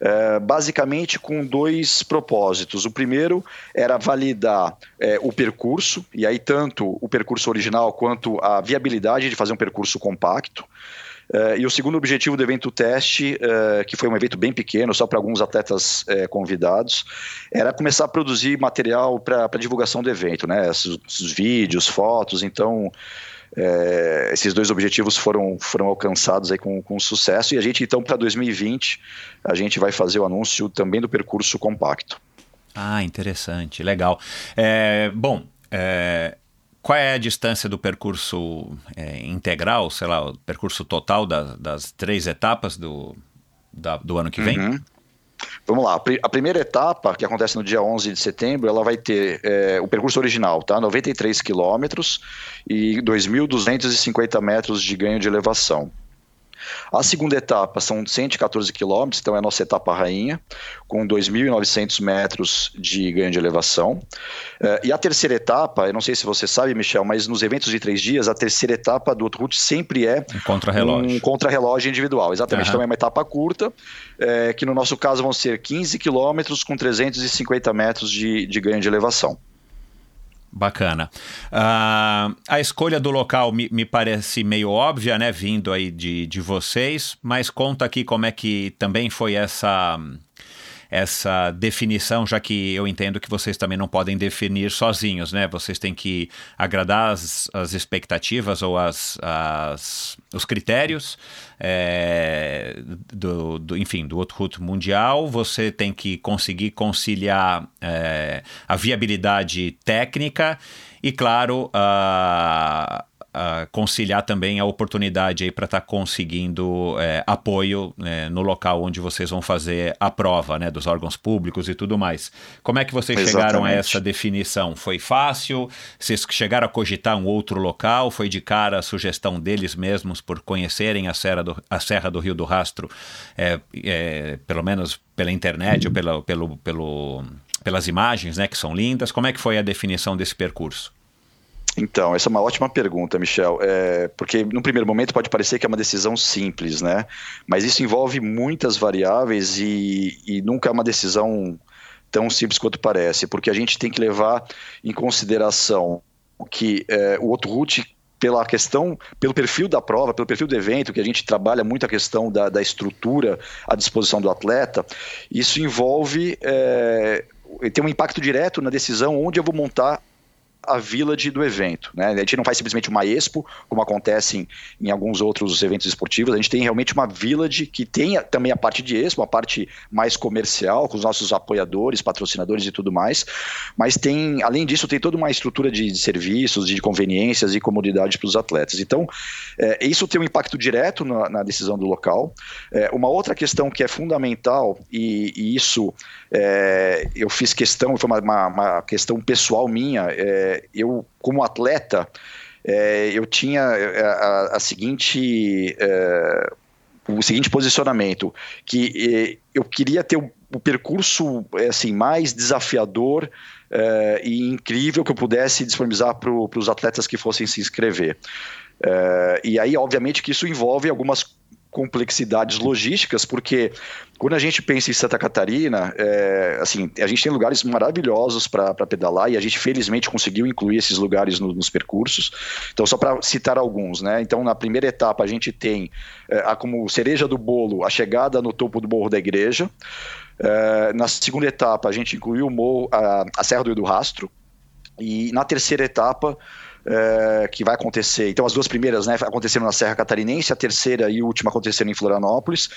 é, basicamente com dois propósitos. O primeiro era validar é, o percurso, e aí tanto o percurso original quanto a viabilidade de fazer um percurso compacto. Uh, e o segundo objetivo do evento teste, uh, que foi um evento bem pequeno, só para alguns atletas uh, convidados, era começar a produzir material para divulgação do evento, né? Esses, esses vídeos, fotos. Então, esses dois objetivos foram, foram alcançados aí com, com sucesso. E a gente, então, para 2020, a gente vai fazer o anúncio também do percurso compacto. Ah, interessante, legal. É, bom, é, qual é a distância do percurso é, integral, sei lá, o percurso total das, das três etapas do, da, do ano que vem? Uhum. Vamos lá, a primeira etapa, que acontece no dia 11 de setembro, ela vai ter é, o percurso original, tá? 93 quilômetros e 2.250 metros de ganho de elevação. A segunda etapa são 114 quilômetros, então é a nossa etapa rainha, com 2.900 metros de ganho de elevação. Uh, e a terceira etapa, eu não sei se você sabe, Michel, mas nos eventos de três dias, a terceira etapa do Outroute sempre é um contra-relógio. Um contra-relógio individual, exatamente. Uhum. Então é uma etapa curta, é, que no nosso caso vão ser 15 quilômetros com 350 metros de, de ganho de elevação. Bacana. Uh, a escolha do local me, me, parece meio óbvia, né? Vindo aí de, de vocês, mas conta aqui como é que também foi essa essa definição, já que eu entendo que vocês também não podem definir sozinhos, né? Vocês têm que agradar as, as expectativas ou as, as, os critérios é, do, do, enfim, do outro route mundial. Você tem que conseguir conciliar é, a viabilidade técnica e, claro, a uh, conciliar também a oportunidade aí para estar tá conseguindo é, apoio é, no local onde vocês vão fazer a prova, né, dos órgãos públicos e tudo mais. Como é que vocês Exatamente. chegaram a essa definição? Foi fácil? Vocês chegaram a cogitar um outro local? Foi de cara a sugestão deles mesmos por conhecerem a Serra do, a Serra do Rio do Rastro, é, é, pelo menos pela internet ou pela, pelo, pelo, pelas imagens, né, que são lindas? Como é que foi a definição desse percurso? Então, essa é uma ótima pergunta, Michel, é, porque no primeiro momento pode parecer que é uma decisão simples, né? Mas isso envolve muitas variáveis e, e nunca é uma decisão tão simples quanto parece, porque a gente tem que levar em consideração que é, o outro route pela questão, pelo perfil da prova, pelo perfil do evento, que a gente trabalha muito a questão da, da estrutura à disposição do atleta, isso envolve, é, tem um impacto direto na decisão onde eu vou montar a village do evento. Né? A gente não faz simplesmente uma expo, como acontece em, em, alguns outros eventos esportivos, a gente tem realmente uma village que tem também a parte de expo, a parte mais comercial, com os nossos apoiadores, patrocinadores e tudo mais, mas tem, além disso, tem toda uma estrutura de, de serviços, de conveniências e comodidade para os atletas. Então, é, isso tem um impacto direto na, na decisão do local. É, uma outra questão que é fundamental, e, e isso é, eu fiz questão, foi uma, uma, uma questão pessoal minha, é, eu, como atleta, é, eu tinha é, a, a seguinte. É, o seguinte posicionamento, que eu queria ter o, o percurso assim mais desafiador e incrível que eu pudesse disponibilizar para os atletas que fossem se inscrever. e aí, obviamente, que isso envolve algumas complexidades logísticas, porque quando a gente pensa em Santa Catarina, é, assim, a gente tem lugares maravilhosos para pedalar e a gente felizmente conseguiu incluir esses lugares no, nos percursos. Então, só para citar alguns, né? Então, na primeira etapa, a gente tem é, a, como cereja do bolo a chegada no topo do Morro da Igreja. É, na segunda etapa, a gente incluiu o morro, a, a Serra do do Rastro. E na terceira etapa, é, que vai acontecer. Então, as duas primeiras né, aconteceram na Serra Catarinense, a terceira e última aconteceram em Florianópolis.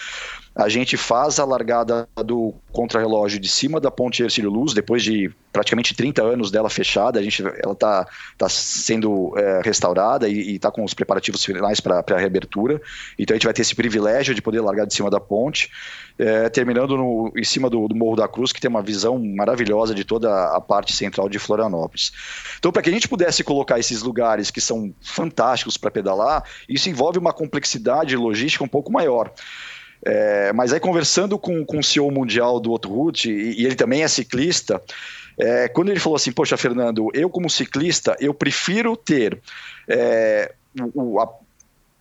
A gente faz a largada do contrarrelógio de cima da Ponte Ercílio Luz, depois de praticamente 30 anos dela fechada. A gente, ela está tá sendo é, restaurada e está com os preparativos finais para a reabertura. Então, a gente vai ter esse privilégio de poder largar de cima da ponte, é, terminando no, em cima do, do Morro da Cruz, que tem uma visão maravilhosa de toda a parte central de Florianópolis. Então, para que a gente pudesse colocar esses lugares que são fantásticos para pedalar, isso envolve uma complexidade logística um pouco maior. É, mas aí, conversando com, com o CEO mundial do Otto Ruth, e, e ele também é ciclista, é, quando ele falou assim: Poxa, Fernando, eu como ciclista, eu prefiro ter é, o, a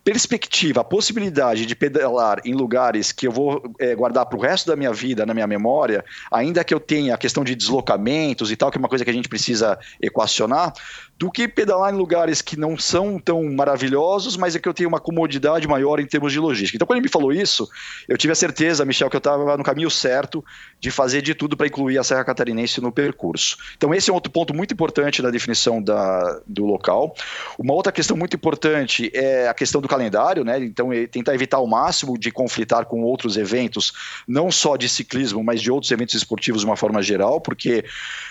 perspectiva, a possibilidade de pedalar em lugares que eu vou é, guardar para o resto da minha vida, na minha memória, ainda que eu tenha a questão de deslocamentos e tal, que é uma coisa que a gente precisa equacionar, do que pedalar em lugares que não são tão maravilhosos, mas é que eu tenho uma comodidade maior em termos de logística. Então, quando ele me falou isso, eu tive a certeza, Michel, que eu estava no caminho certo de fazer de tudo para incluir a Serra Catarinense no percurso. Então, esse é outro ponto muito importante na definição da, do local. Uma outra questão muito importante é a questão do calendário, né? Então, tentar evitar ao máximo de conflitar com outros eventos, não só de ciclismo, mas de outros eventos esportivos de uma forma geral, porque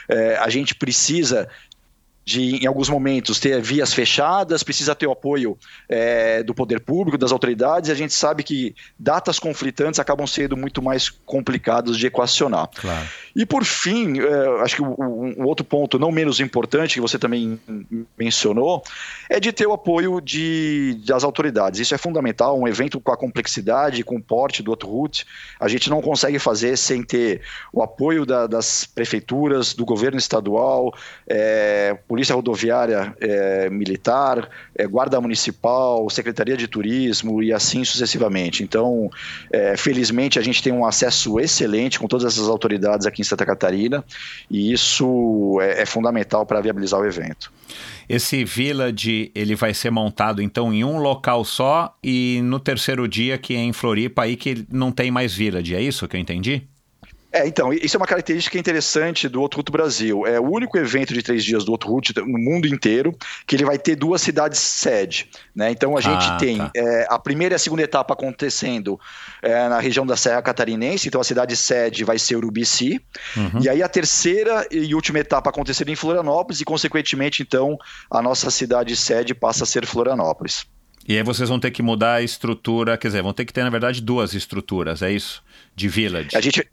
é, a gente precisa de, em alguns momentos, ter vias fechadas, precisa ter o apoio é, do poder público, das autoridades, e a gente sabe que datas conflitantes acabam sendo muito mais complicados de equacionar. Claro. E por fim, é, acho que o, um outro ponto não menos importante, que você também mencionou, é de ter o apoio de, das autoridades. Isso é fundamental, um evento com a complexidade, com o porte do outro route, a gente não consegue fazer sem ter o apoio da, das prefeituras, do governo estadual, é, Polícia Rodoviária é, Militar, é, Guarda Municipal, Secretaria de Turismo e assim sucessivamente. Então, é, felizmente, a gente tem um acesso excelente com todas essas autoridades aqui em Santa Catarina e isso é, é fundamental para viabilizar o evento. Esse Village ele vai ser montado então em um local só e no terceiro dia que é em Floripa aí que não tem mais Village, é isso que eu entendi? É, então, isso é uma característica interessante do Outro Brasil. É o único evento de três dias do Outro no mundo inteiro que ele vai ter duas cidades sede. Né? Então a gente ah, tem tá. é, a primeira e a segunda etapa acontecendo é, na região da Serra Catarinense, então a cidade sede vai ser Urubici. Uhum. E aí a terceira e última etapa acontecendo em Florianópolis, e consequentemente, então, a nossa cidade sede passa a ser Florianópolis. E aí vocês vão ter que mudar a estrutura, quer dizer, vão ter que ter, na verdade, duas estruturas, é isso? De village. A gente,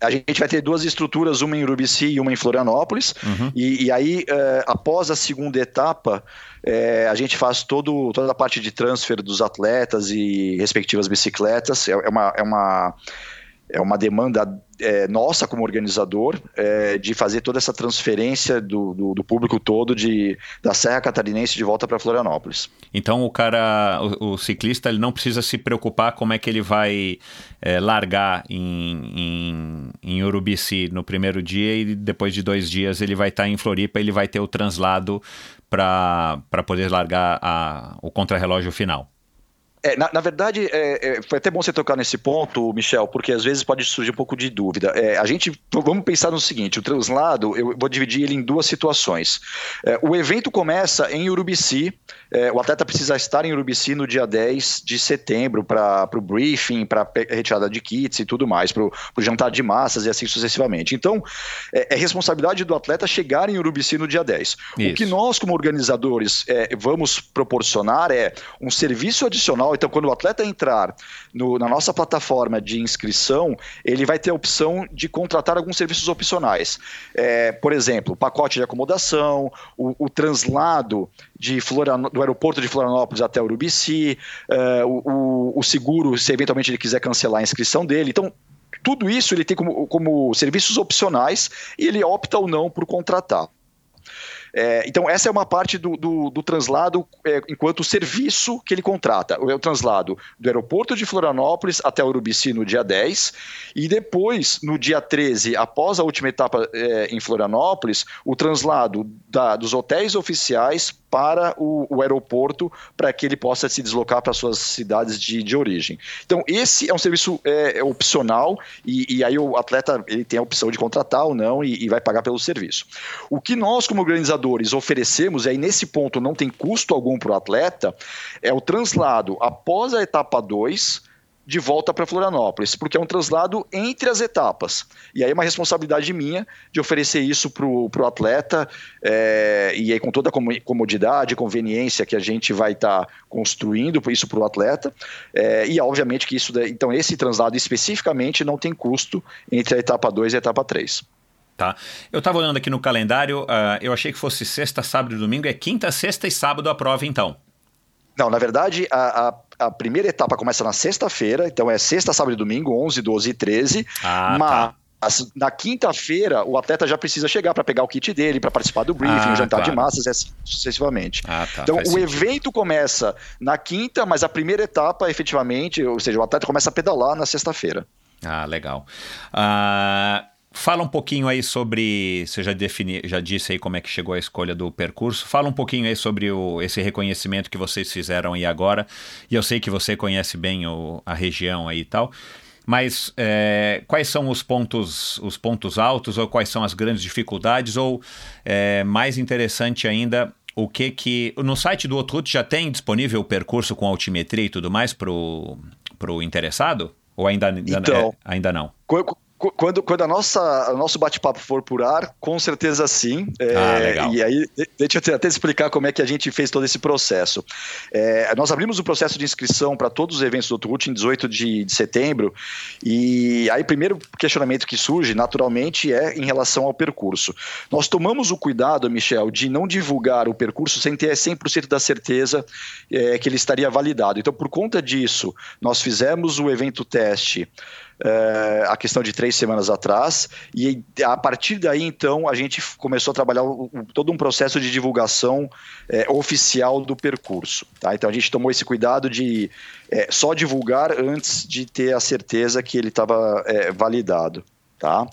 a gente vai ter duas estruturas, uma em Urubici e uma em Florianópolis. Uhum. E, e, aí, é, após a segunda etapa, é, a gente faz todo, toda a parte de transfer dos atletas e respectivas bicicletas. É, é uma, é uma é uma demanda é, nossa como organizador é, de fazer toda essa transferência do, do, do, público todo de, da Serra Catarinense de volta para Florianópolis. Então o cara, o, o, ciclista, ele não precisa se preocupar como é que ele vai é, largar em, em, em, Urubici no primeiro dia e depois de dois dias ele vai estar tá em Floripa, ele vai ter o translado para poder largar a, o contrarrelógio final. É, na, na, verdade, é, é, foi até bom você tocar nesse ponto, Michel, porque às vezes pode surgir um pouco de dúvida. É, a gente, vamos pensar no seguinte: o translado, eu vou dividir ele em duas situações. É, o evento começa em Urubici, é, o atleta precisa estar em Urubici no dia 10 de setembro para o briefing, para retirada de kits e tudo mais, para o jantar de massas e assim sucessivamente. Então, é, responsabilidade do atleta chegar em Urubici no dia 10. Isso. O que nós, como organizadores, vamos proporcionar é um serviço adicional então, quando o atleta entrar no, na nossa plataforma de inscrição, ele vai ter a opção de contratar alguns serviços opcionais. É, por exemplo, pacote de acomodação, o, o translado de do aeroporto de Florianópolis até Urubici, é, o, o, seguro, se eventualmente ele quiser cancelar a inscrição dele. Então, tudo isso ele tem como, como serviços opcionais e ele opta ou não por contratar. É, então, essa é uma parte do, do, do translado é, enquanto serviço que ele contrata. É o translado do aeroporto de Florianópolis até Urubici no dia 10, e depois, no dia 13, após a última etapa é, em Florianópolis, o translado da, dos hotéis oficiais para o, o aeroporto para que ele possa se deslocar para suas cidades de, de origem. Então, esse é um serviço é, é opcional e, e, aí o atleta ele tem a opção de contratar ou não e, e vai pagar pelo serviço. O que nós, como organizadores, oferecemos, e aí nesse ponto não tem custo algum para o atleta, é o translado após a etapa 2 de volta para Florianópolis, porque é um translado entre as etapas. E aí é uma responsabilidade minha de oferecer isso para o atleta, é, e aí com toda a comodidade, conveniência que a gente vai estar tá construindo isso para o atleta. É, e obviamente que isso. Então, esse translado especificamente não tem custo entre a etapa 2 e a etapa 3. Tá. Eu estava olhando aqui no calendário, uh, eu achei que fosse sexta, sábado e domingo. É quinta, sexta e sábado a prova, então. Não, na verdade, a, a a primeira etapa começa na sexta-feira, então é sexta, sábado e domingo, 11, 12 e 13. Ah, mas tá. na quinta-feira o atleta já precisa chegar para pegar o kit dele, para participar do briefing, ah, jantar claro. de massas assim sucessivamente. Ah, tá, então o sentido. evento começa na quinta, mas a primeira etapa efetivamente, ou seja, o atleta começa a pedalar na sexta-feira. Ah, legal. Ah. Uh Fala um pouquinho aí sobre. Você já, defini, já disse aí como é que chegou a escolha do percurso. Fala um pouquinho aí sobre o, esse reconhecimento que vocês fizeram aí agora. E eu sei que você conhece bem o, a região aí e tal. Mas é, quais são os pontos, os pontos altos ou quais são as grandes dificuldades? Ou é, mais interessante ainda, o que que. No site do Outroute já tem disponível o percurso com altimetria e tudo mais para o interessado? Ou ainda, então, é, ainda não? Quando, quando a nossa, o nosso bate-papo for por ar, com certeza sim. É, ah, legal. E aí, deixa eu até explicar como é que a gente fez todo esse processo. É, nós abrimos o processo de inscrição para todos os eventos do Trut em 18 de, de setembro. E aí, o primeiro questionamento que surge, naturalmente, é em relação ao percurso. Nós tomamos o cuidado, Michel, de não divulgar o percurso sem ter 100% da certeza é, que ele estaria validado. Então, por conta disso, nós fizemos o evento teste é, a questão de três semanas atrás, e a partir daí, então, a gente começou a trabalhar todo um processo de divulgação é, oficial do percurso. Tá? Então, a gente tomou esse cuidado de é, só divulgar antes de ter a certeza que ele estava validado. Tá?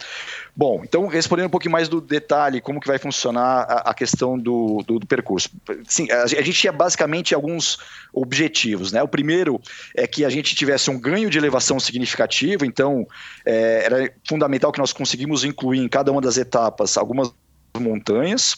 Bom, então respondendo um pouquinho mais do detalhe, como que vai funcionar a, a questão do, do, do, percurso. Sim, a, a, gente tinha basicamente alguns objetivos, né? O primeiro é que a gente tivesse um ganho de elevação significativo, então é, era fundamental que nós conseguimos incluir em cada uma das etapas algumas montanhas.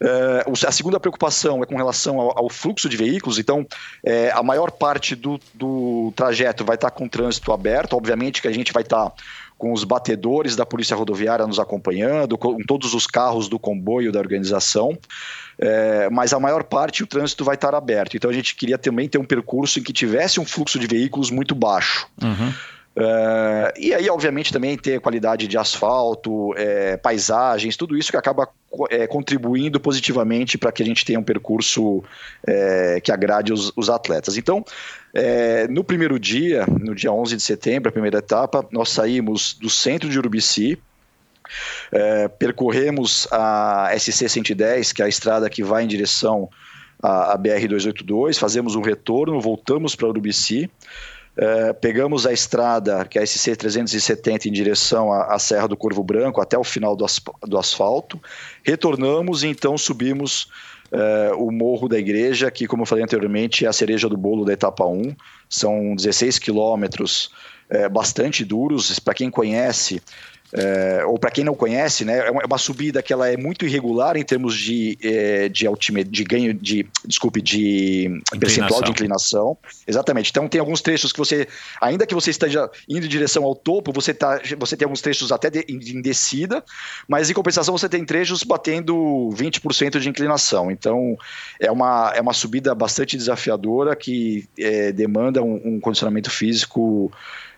É, a segunda preocupação é com relação ao, ao fluxo de veículos, então é, a maior parte do, do trajeto vai estar com trânsito aberto, obviamente que a gente vai estar com os batedores da Polícia Rodoviária nos acompanhando, com todos os carros do comboio da organização. É, mas a maior parte o trânsito vai estar aberto. Então a gente queria também ter um percurso em que tivesse um fluxo de veículos muito baixo. Uhum. Uh, e aí, obviamente, também ter qualidade de asfalto, é, paisagens, tudo isso que acaba é, contribuindo positivamente para que a gente tenha um percurso é, que agrade os, os atletas. Então, é, no primeiro dia, no dia 11 de setembro, a primeira etapa, nós saímos do centro de Urubici, é, percorremos a SC 110, que é a estrada que vai em direção à, à BR 282, fazemos um retorno, voltamos para Urubici. Uh, pegamos a estrada, que é a SC 370, em direção à, à, Serra do Corvo Branco, até o final do, as, do asfalto, retornamos e então subimos é, o Morro da Igreja, que, como eu falei anteriormente, é a cereja do bolo da etapa 1. São 16 quilômetros é, bastante duros. Para quem conhece, é, ou para quem não conhece, né, é uma é subida que ela é muito irregular em termos de, é, de, altime, de ganho de, desculpe, de percentual de inclinação. Exatamente. Então tem alguns trechos que você, ainda que você esteja indo em direção ao topo, você, tá, você tem alguns trechos até de, em descida, mas em compensação você tem trechos batendo 20% de inclinação. Então é uma, é uma subida bastante desafiadora que é, demanda um, um condicionamento físico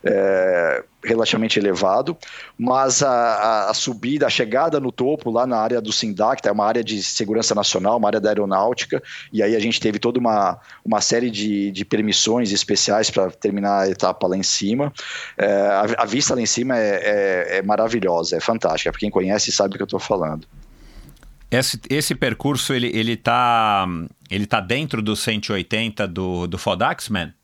é, relativamente elevado, mas a, a, subida, a chegada no topo, lá na área do SINDAC, é uma área de segurança nacional, uma área da aeronáutica, e aí a gente teve toda uma, uma série de, de permissões especiais para terminar a etapa lá em cima. É, a, a, vista lá em cima é, é, é maravilhosa, é fantástica, para quem conhece sabe do que eu estou falando. Esse, esse percurso, ele, ele, tá, ele tá dentro do 180 do, do Fodaxman?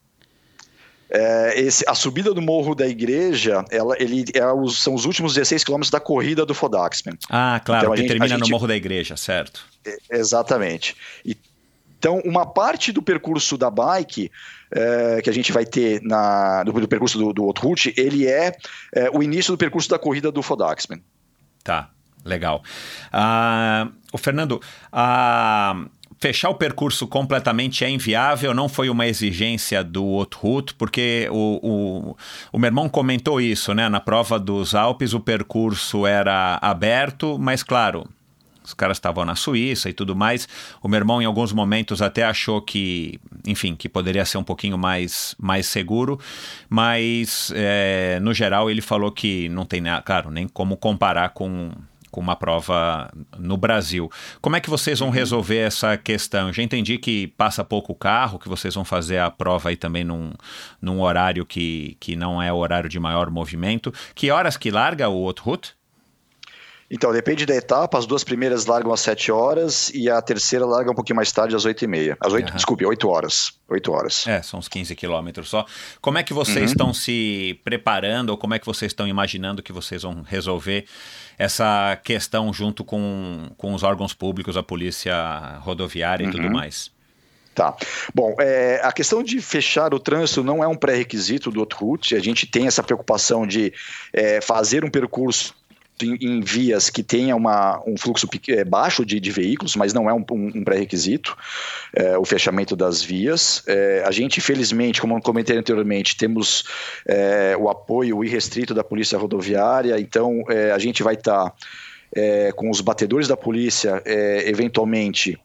É, esse, a subida do morro da igreja, ela, ele, é os, são os últimos 16 quilômetros da corrida do Fodaxman. Ah, claro, então, que gente, termina gente, no morro da igreja, certo. É, exatamente. E, então, uma parte do percurso da bike é, que a gente vai ter na, do, do percurso do, do Outroute, ele é, é, o início do percurso da corrida do Fodaxman. Tá, legal. Uh, o Fernando, uh, fechar o percurso completamente é inviável, não foi uma exigência do Outroute, porque o, o, o meu irmão comentou isso, né? Na prova dos Alpes o percurso era aberto, mas claro, os caras estavam na Suíça e tudo mais. O meu irmão, em alguns momentos, até achou que, enfim, que poderia ser um pouquinho mais, mais seguro, mas é, no geral ele falou que não tem, claro, nem como comparar com com uma prova no Brasil. Como é que vocês vão uhum. resolver essa questão? Já entendi que passa pouco carro, que vocês vão fazer a prova aí também num, num horário que, que não é o horário de maior movimento. Que horas que larga o outro route? Então, depende da etapa. As duas primeiras largam às 7 horas e a terceira larga um pouquinho mais tarde, às 8 e meia. Às 8, uhum. Desculpe, 8 horas. 8 horas. É, são uns 15 quilômetros só. Como é que vocês uhum. estão se preparando ou como é que vocês estão imaginando que vocês vão resolver essa questão junto com, com os órgãos públicos, a polícia rodoviária uhum. e tudo uhum. mais? Tá. Bom, é, a questão de fechar o trânsito não é um pré-requisito do Outroute. A gente tem essa preocupação de é, fazer um percurso em, vias que tenha uma, um fluxo é, baixo de, de, veículos, mas não é um, um, pré-requisito é, o fechamento das vias. É, a gente, felizmente, como comentei anteriormente, temos é, o apoio irrestrito da Polícia Rodoviária, então é, a gente vai estar. Tá, é, com os batedores da polícia, eventualmente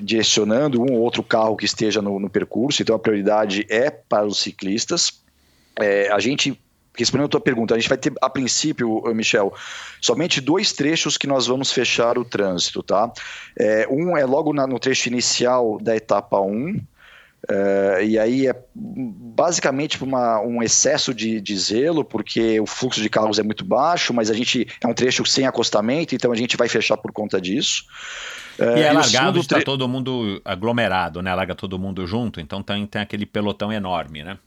direcionando um ou outro carro que esteja no, no percurso, então a prioridade é para os ciclistas. a gente respondendo a tua pergunta, a gente vai ter, a princípio, Michel, somente dois trechos que nós vamos fechar o trânsito, tá? É, um é logo na, no trecho inicial da etapa 1, é, e aí é basicamente uma, um excesso de, de, zelo, porque o fluxo de carros é muito baixo, mas a gente é um trecho sem acostamento, então a gente vai fechar por conta disso. É, e é largado, está tre... todo mundo aglomerado, né? Larga todo mundo junto, então tem, tem aquele pelotão enorme, né?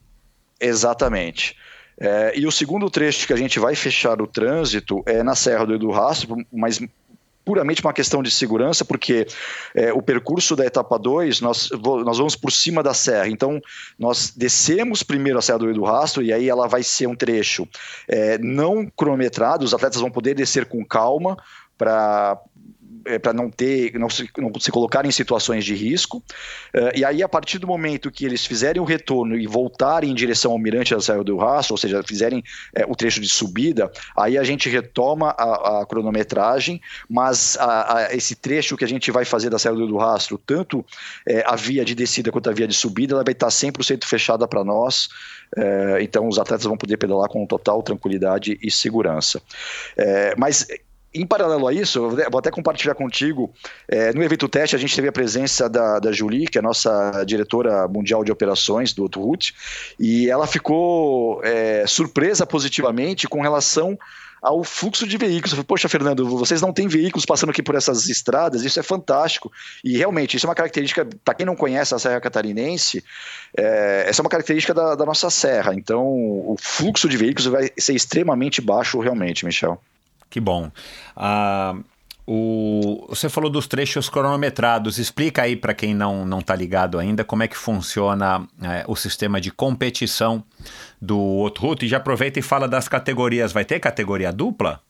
Exatamente. É, e o segundo trecho que a gente vai fechar o trânsito é na Serra do Edu Rastro, mas puramente uma questão de segurança, porque é, o percurso da etapa 2, nós, nós vamos por cima da serra. Então, nós descemos primeiro a Serra do Edu Rastro, e aí ela vai ser um trecho é, não cronometrado, os atletas vão poder descer com calma para para não ter, não se, não se colocar em situações de risco. Uh, e aí, a partir do momento que eles fizerem o retorno e voltarem em direção ao Mirante da Serra do Rastro, ou seja, fizerem é, o trecho de subida, aí a gente retoma a, a cronometragem, mas a, a, esse trecho que a gente vai fazer da Serra do Rastro, tanto é, a via de descida quanto a via de subida, ela vai estar 100% fechada para nós. É, então, os atletas vão poder pedalar com total tranquilidade e segurança. É, mas em paralelo a isso, vou até compartilhar contigo, é, no evento teste a gente teve a presença da, da Julie, que é a nossa diretora mundial de operações do Outroute, e ela ficou é, surpresa positivamente com relação ao fluxo de veículos. Eu falei, Poxa, Fernando, vocês não têm veículos passando aqui por essas estradas, isso é fantástico. E realmente, isso é uma característica, para quem não conhece a Serra Catarinense, é, essa é uma característica da, da nossa serra. Então, o fluxo de veículos vai ser extremamente baixo, realmente, Michel. Que bom. Uh, O, você falou dos trechos cronometrados. Explica aí para quem não não está ligado ainda como é que funciona é, o sistema de competição do Outroute. E já aproveita e fala das categorias. Vai ter categoria dupla?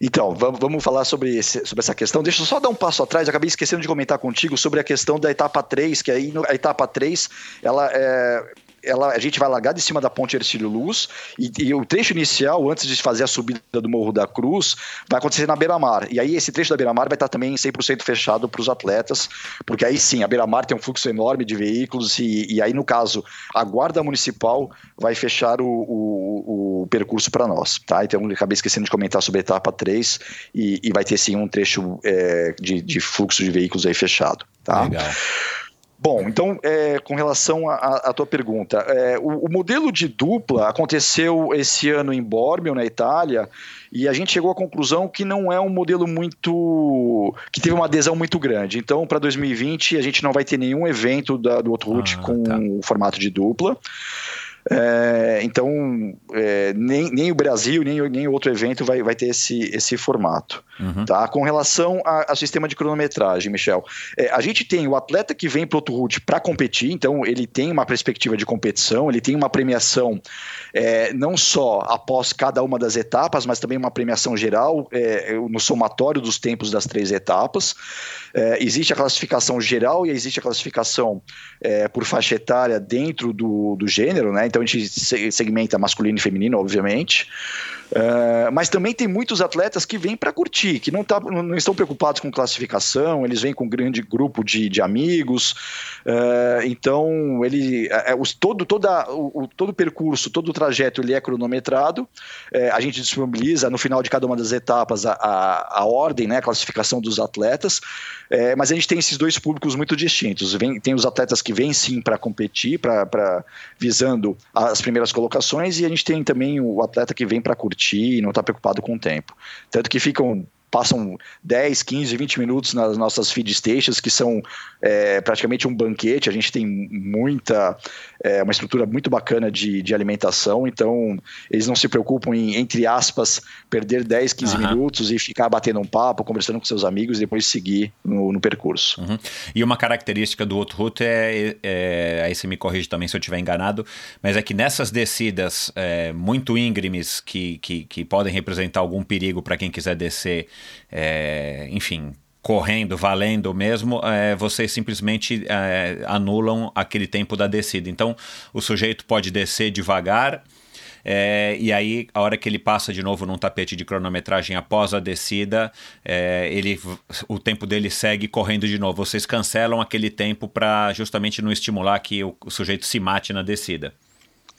Então, vamos falar sobre, esse, sobre essa questão. Deixa eu só dar um passo atrás, acabei esquecendo de comentar contigo sobre a questão da etapa 3, que aí a etapa 3, ela é, ela, a gente vai largar de cima da ponte Ercílio Luz e, e, o trecho inicial, antes de fazer a subida do Morro da Cruz, vai acontecer na beira-mar. E aí esse trecho da beira-mar vai estar também 100% fechado para os atletas, porque aí sim, a beira-mar tem um fluxo enorme de veículos e, e, aí, no caso, a Guarda Municipal vai fechar o, o, o percurso para nós. Tá? Então, acabei esquecendo de comentar sobre a etapa 3 e, e vai ter sim um trecho é, de, de fluxo de veículos aí fechado. Tá? Legal. Bom, então, é, com relação à tua pergunta, é, o, o, modelo de dupla aconteceu esse ano em Bormio, na Itália, e a gente chegou à conclusão que não é um modelo muito. que teve uma adesão muito grande. Então, para 2020, a gente não vai ter nenhum evento da, do Outro ah, com tá. o formato de dupla. É, então, é, nem, nem o Brasil, nem, nem outro evento vai, vai ter esse, esse formato. Uhum. Tá? Com relação ao sistema de cronometragem, Michel, é, a gente tem o atleta que vem para o Route para competir, então ele tem uma perspectiva de competição, ele tem uma premiação é, não só após cada uma das etapas, mas também uma premiação geral é, no somatório dos tempos das três etapas. É, existe a classificação geral e existe a classificação por faixa etária dentro do, do gênero, né? Então a gente segmenta masculino e feminino, obviamente. Uh, mas também tem muitos atletas que vêm para curtir, que não, tá, não, estão preocupados com classificação, eles vêm com um grande grupo de, de amigos. Uh, então, ele, uh, os, todo, toda, o, todo o percurso, todo o trajeto ele é cronometrado. a gente disponibiliza no final de cada uma das etapas a, a, a ordem, né, a classificação dos atletas. mas a gente tem esses dois públicos muito distintos. Vem, tem os atletas que vêm sim para competir, pra, pra, visando as primeiras colocações, e a gente tem também o atleta que vem para curtir curtir e não estar tá preocupado com o tempo. Tanto que ficam passam 10, 15, 20 minutos nas nossas feed stations, que são é, praticamente um banquete. A gente tem muita, é, uma estrutura muito bacana de, de alimentação, então eles não se preocupam em, entre aspas, perder 10, 15 uhum. minutos e ficar batendo um papo, conversando com seus amigos e depois seguir no, no percurso. Uhum. E uma característica do outro route é, é, aí você me corrige também se eu estiver enganado, mas é que nessas descidas é, muito íngremes que, que, que podem representar algum perigo para quem quiser descer é, enfim, correndo, valendo mesmo, é, vocês simplesmente é, anulam aquele tempo da descida. Então, o sujeito pode descer devagar. É, e aí, a hora que ele passa de novo num tapete de cronometragem após a descida, é, ele, o tempo dele segue correndo de novo. Vocês cancelam aquele tempo para justamente não estimular que o, o sujeito se mate na descida.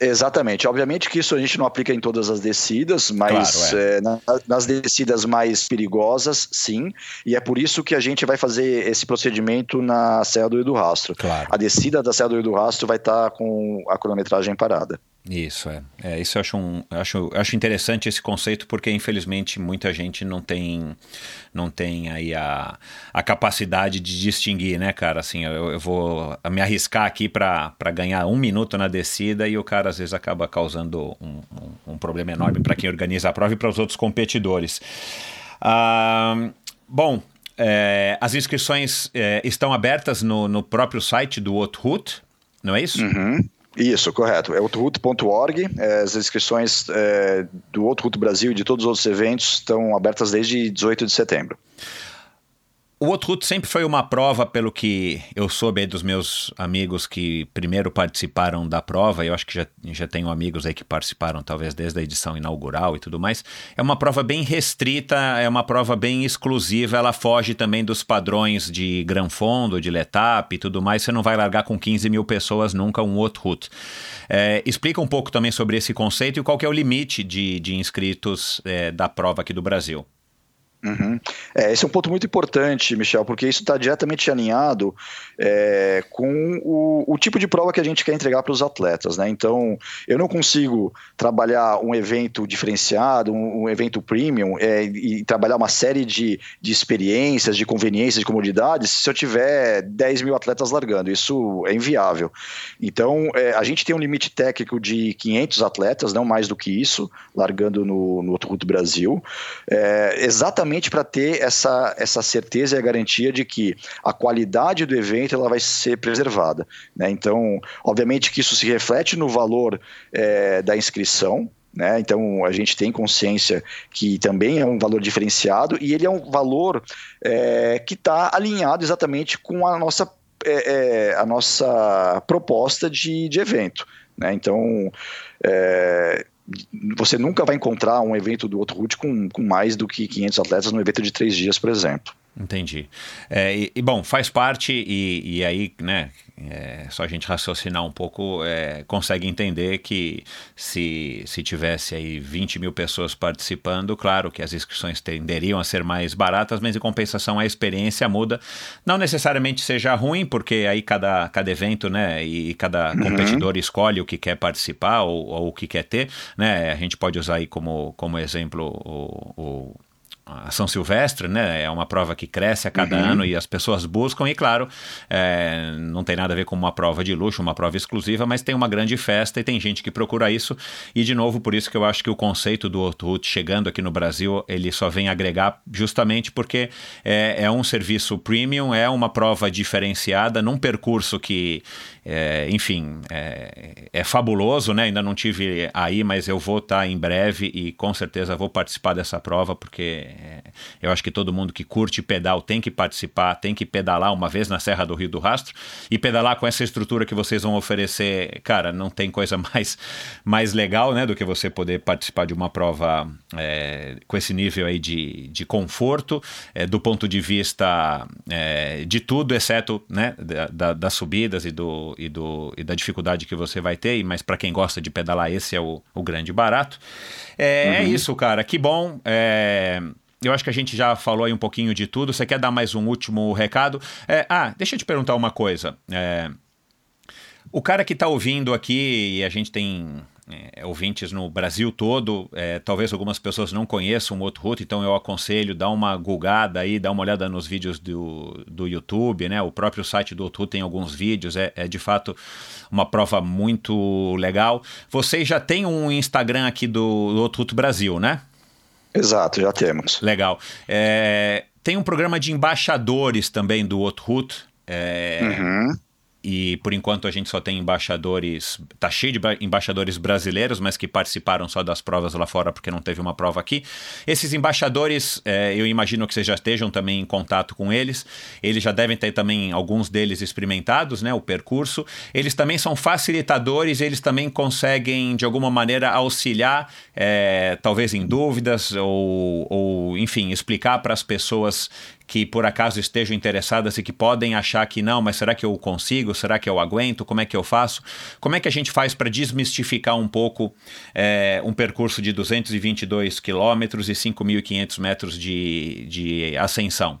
Exatamente. Obviamente que isso a gente não aplica em todas as descidas, mas claro, é. É, na, nas descidas mais perigosas, sim. E é por isso que a gente vai fazer esse procedimento na Serra do Rio do Rastro. Claro. A descida da Serra do Rio do Rastro vai estar com a cronometragem parada. Isso, é. é isso eu acho, um, acho, acho interessante esse conceito, porque infelizmente muita gente não tem, não tem aí a, a capacidade de distinguir, né, cara? Assim, eu, eu vou me arriscar aqui para ganhar um minuto na descida e o cara às vezes acaba causando um, um, um problema enorme para quem organiza a prova e para os outros competidores. Ah, bom, é, as inscrições é, estão abertas no, no próprio site do Outroot, não é isso? Uhum. Isso, correto. É outroute.org. É, as inscrições é, do Outro Brasil e de todos os outros eventos estão abertas desde 18 de setembro. O Outroute sempre foi uma prova, pelo que eu soube dos meus amigos que primeiro participaram da prova, eu acho que já, já tenho amigos aí que participaram talvez desde a edição inaugural e tudo mais. É uma prova bem restrita, é uma prova bem exclusiva, ela foge também dos padrões de Gran Fondo, de Letap e tudo mais. Você não vai largar com 15 mil pessoas nunca um Outroute. É, explica um pouco também sobre esse conceito e qual é o limite de, de inscritos é, da prova aqui do Brasil. Uhum. É, esse é um ponto muito importante, Michel, porque isso está diretamente alinhado é, com o, o, tipo de prova que a gente quer entregar para os atletas. Né? Então, eu não consigo trabalhar um evento diferenciado, um, um evento premium, é, e trabalhar uma série de, de experiências, de conveniências, de comodidades, se eu tiver 10 mil atletas largando. Isso é inviável. Então, é, a gente tem um limite técnico de 500 atletas, não mais do que isso, largando no, no Outro Brasil. É, exatamente exatamente para ter essa, essa certeza e a garantia de que a qualidade do evento ela vai ser preservada. Né? Então, obviamente que isso se reflete no valor é, da inscrição, né? Então a gente tem consciência que também é um valor diferenciado e ele é um valor é, que está alinhado exatamente com a nossa, é, é, a nossa proposta de, de evento. Né? Então é, você nunca vai encontrar um evento do outro route com, com mais do que 500 atletas num evento de três dias, por exemplo. Entendi. É, e, e, bom, faz parte, e, e aí, né, é, só a gente raciocinar um pouco, é, consegue entender que se, se tivesse aí 20 mil pessoas participando, claro que as inscrições tenderiam a ser mais baratas, mas em compensação a experiência muda. Não necessariamente seja ruim, porque aí cada, cada evento, né, e cada uhum. competidor escolhe o que quer participar ou, ou, o que quer ter, né, a gente pode usar aí como, como exemplo o, o a São Silvestre, né? É uma prova que cresce a cada uhum. ano e as pessoas buscam, e claro, é, não tem nada a ver com uma prova de luxo, uma prova exclusiva, mas tem uma grande festa e tem gente que procura isso. E de novo, por isso que eu acho que o conceito do Route chegando aqui no Brasil, ele só vem agregar justamente porque é, é um serviço premium, é uma prova diferenciada num percurso que é, enfim, é, é, fabuloso, né? Ainda não tive aí, mas eu vou estar tá em breve e com certeza vou participar dessa prova, porque é, eu acho que todo mundo que curte pedal tem que participar, tem que pedalar uma vez na Serra do Rio do Rastro e pedalar com essa estrutura que vocês vão oferecer, cara, não tem coisa mais, mais legal, né, do que você poder participar de uma prova é, com esse nível aí de, de conforto, é, do ponto de vista é, de tudo, exceto, né, da, da, das subidas e do e, do, e da dificuldade que você vai ter, mas para quem gosta de pedalar, esse é o, o grande barato. É, é uhum. é isso, cara. Que bom. É, eu acho que a gente já falou aí um pouquinho de tudo. Você quer dar mais um último recado? É, ah, deixa eu te perguntar uma coisa. É, o cara que está ouvindo aqui, e a gente tem é, ouvintes no Brasil todo, é, talvez algumas pessoas não conheçam o Route, então eu aconselho dar uma gulgada aí, dar uma olhada nos vídeos do, do YouTube, né? O próprio site do Route tem alguns vídeos, é, é de fato uma prova muito legal. Vocês já têm um Instagram aqui do, do Route Brasil, né? Exato, já temos. Legal. É, tem um programa de embaixadores também do Route. É, uhum e por enquanto a gente só tem embaixadores, tá cheio de embaixadores brasileiros, mas que participaram só das provas lá fora porque não teve uma prova aqui. Esses embaixadores, é, eu imagino que vocês já estejam também em contato com eles. Eles já devem ter também alguns deles experimentados, né, o percurso. Eles também são facilitadores, eles também conseguem de alguma maneira auxiliar, é, talvez em dúvidas ou, ou enfim, explicar para as pessoas que por acaso estejam interessadas e que podem achar que não, mas será que eu consigo? Será que eu aguento? Como é que eu faço? Como é que a gente faz para desmistificar um pouco é, um percurso de 222 quilômetros e 5.500 metros de, de ascensão?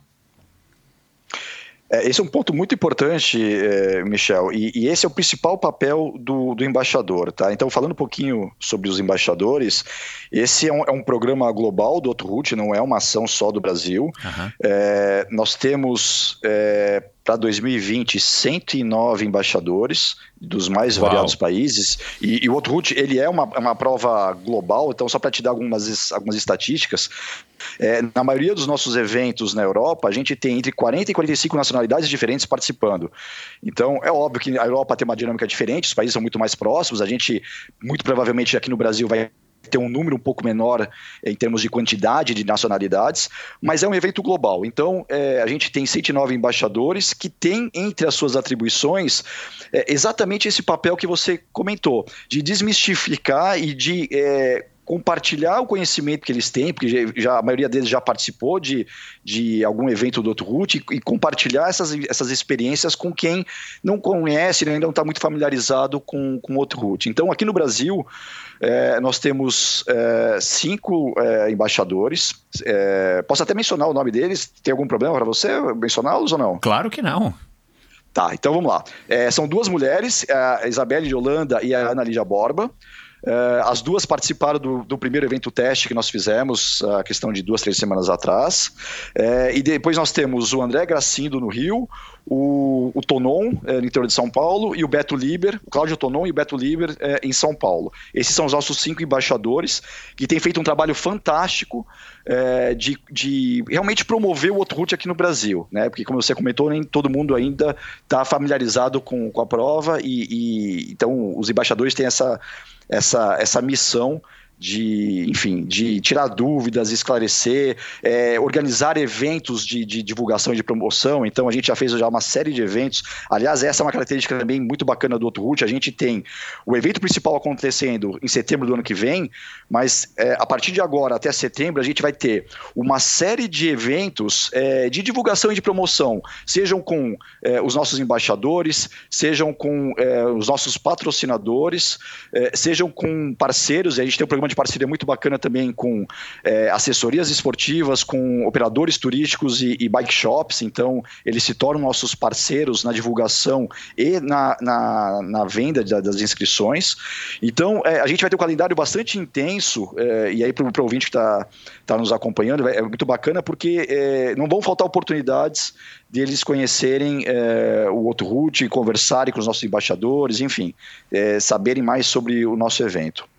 É, esse é um ponto muito importante, é, Michel, e, e, esse é o principal papel do, do, embaixador, tá? Então, falando um pouquinho sobre os embaixadores, esse é um, é um programa global do Outro Route, não é uma ação só do Brasil. Uhum. Nós temos é, para 2020 109 embaixadores dos mais Uau. variados países e, e o Outroute ele é uma, uma prova global então só para te dar algumas, algumas estatísticas é, na maioria dos nossos eventos na Europa a gente tem entre 40 e 45 nacionalidades diferentes participando então é óbvio que a Europa tem uma dinâmica diferente os países são muito mais próximos a gente muito provavelmente aqui no Brasil vai ter um número um pouco menor em termos de quantidade de nacionalidades, mas é um evento global. Então, é, a gente tem 109 embaixadores que têm entre as suas atribuições é, exatamente esse papel que você comentou, de desmistificar e de é, compartilhar o conhecimento que eles têm, porque já, a maioria deles já participou de, de algum evento do outro route, e, e compartilhar essas, essas experiências com quem não conhece, ainda não está muito familiarizado com, com outro route. Então, aqui no Brasil, é, nós temos é, cinco é, embaixadores. É, posso até mencionar o nome deles? Tem algum problema para você mencioná-los ou não? Claro que não. Tá, então vamos lá. É, são duas mulheres, a Isabelle de Holanda e a Ana Lídia Borba. Uh, as duas participaram do, do, primeiro evento teste que nós fizemos, a questão de duas, três semanas atrás. Uh, e depois nós temos o André Gracindo no Rio, o, o Tonon, é, no interior de São Paulo, e o Beto Liber, o Cláudio Tonon e o Beto Liber em São Paulo. Esses são os nossos cinco embaixadores, que têm feito um trabalho fantástico de, de, realmente promover o Outroute aqui no Brasil, né? Porque, como você comentou, nem todo mundo ainda está familiarizado com, com a prova, e, e então os embaixadores têm essa, essa, essa missão de, enfim, de tirar dúvidas, esclarecer, é, organizar eventos de, de, divulgação e de promoção. Então a gente já fez já uma série de eventos. Aliás, essa é uma característica também muito bacana do Outro. A gente tem o evento principal acontecendo em setembro do ano que vem, mas é, a partir de agora até setembro a gente vai ter uma série de eventos é, de divulgação e de promoção, sejam com é, os nossos embaixadores, sejam com é, os nossos patrocinadores, é, sejam com parceiros. A gente tem um programa de parceria muito bacana também com é, assessorias esportivas, com operadores turísticos e, e, bike shops, então eles se tornam nossos parceiros na divulgação e na, na, na venda das inscrições. Então é, a gente vai ter um calendário bastante intenso, é, e aí para o ouvinte que está tá nos acompanhando, é muito bacana porque é, não vão faltar oportunidades de eles conhecerem é, o outro route, conversarem com os nossos embaixadores, enfim, é, saberem mais sobre o nosso evento.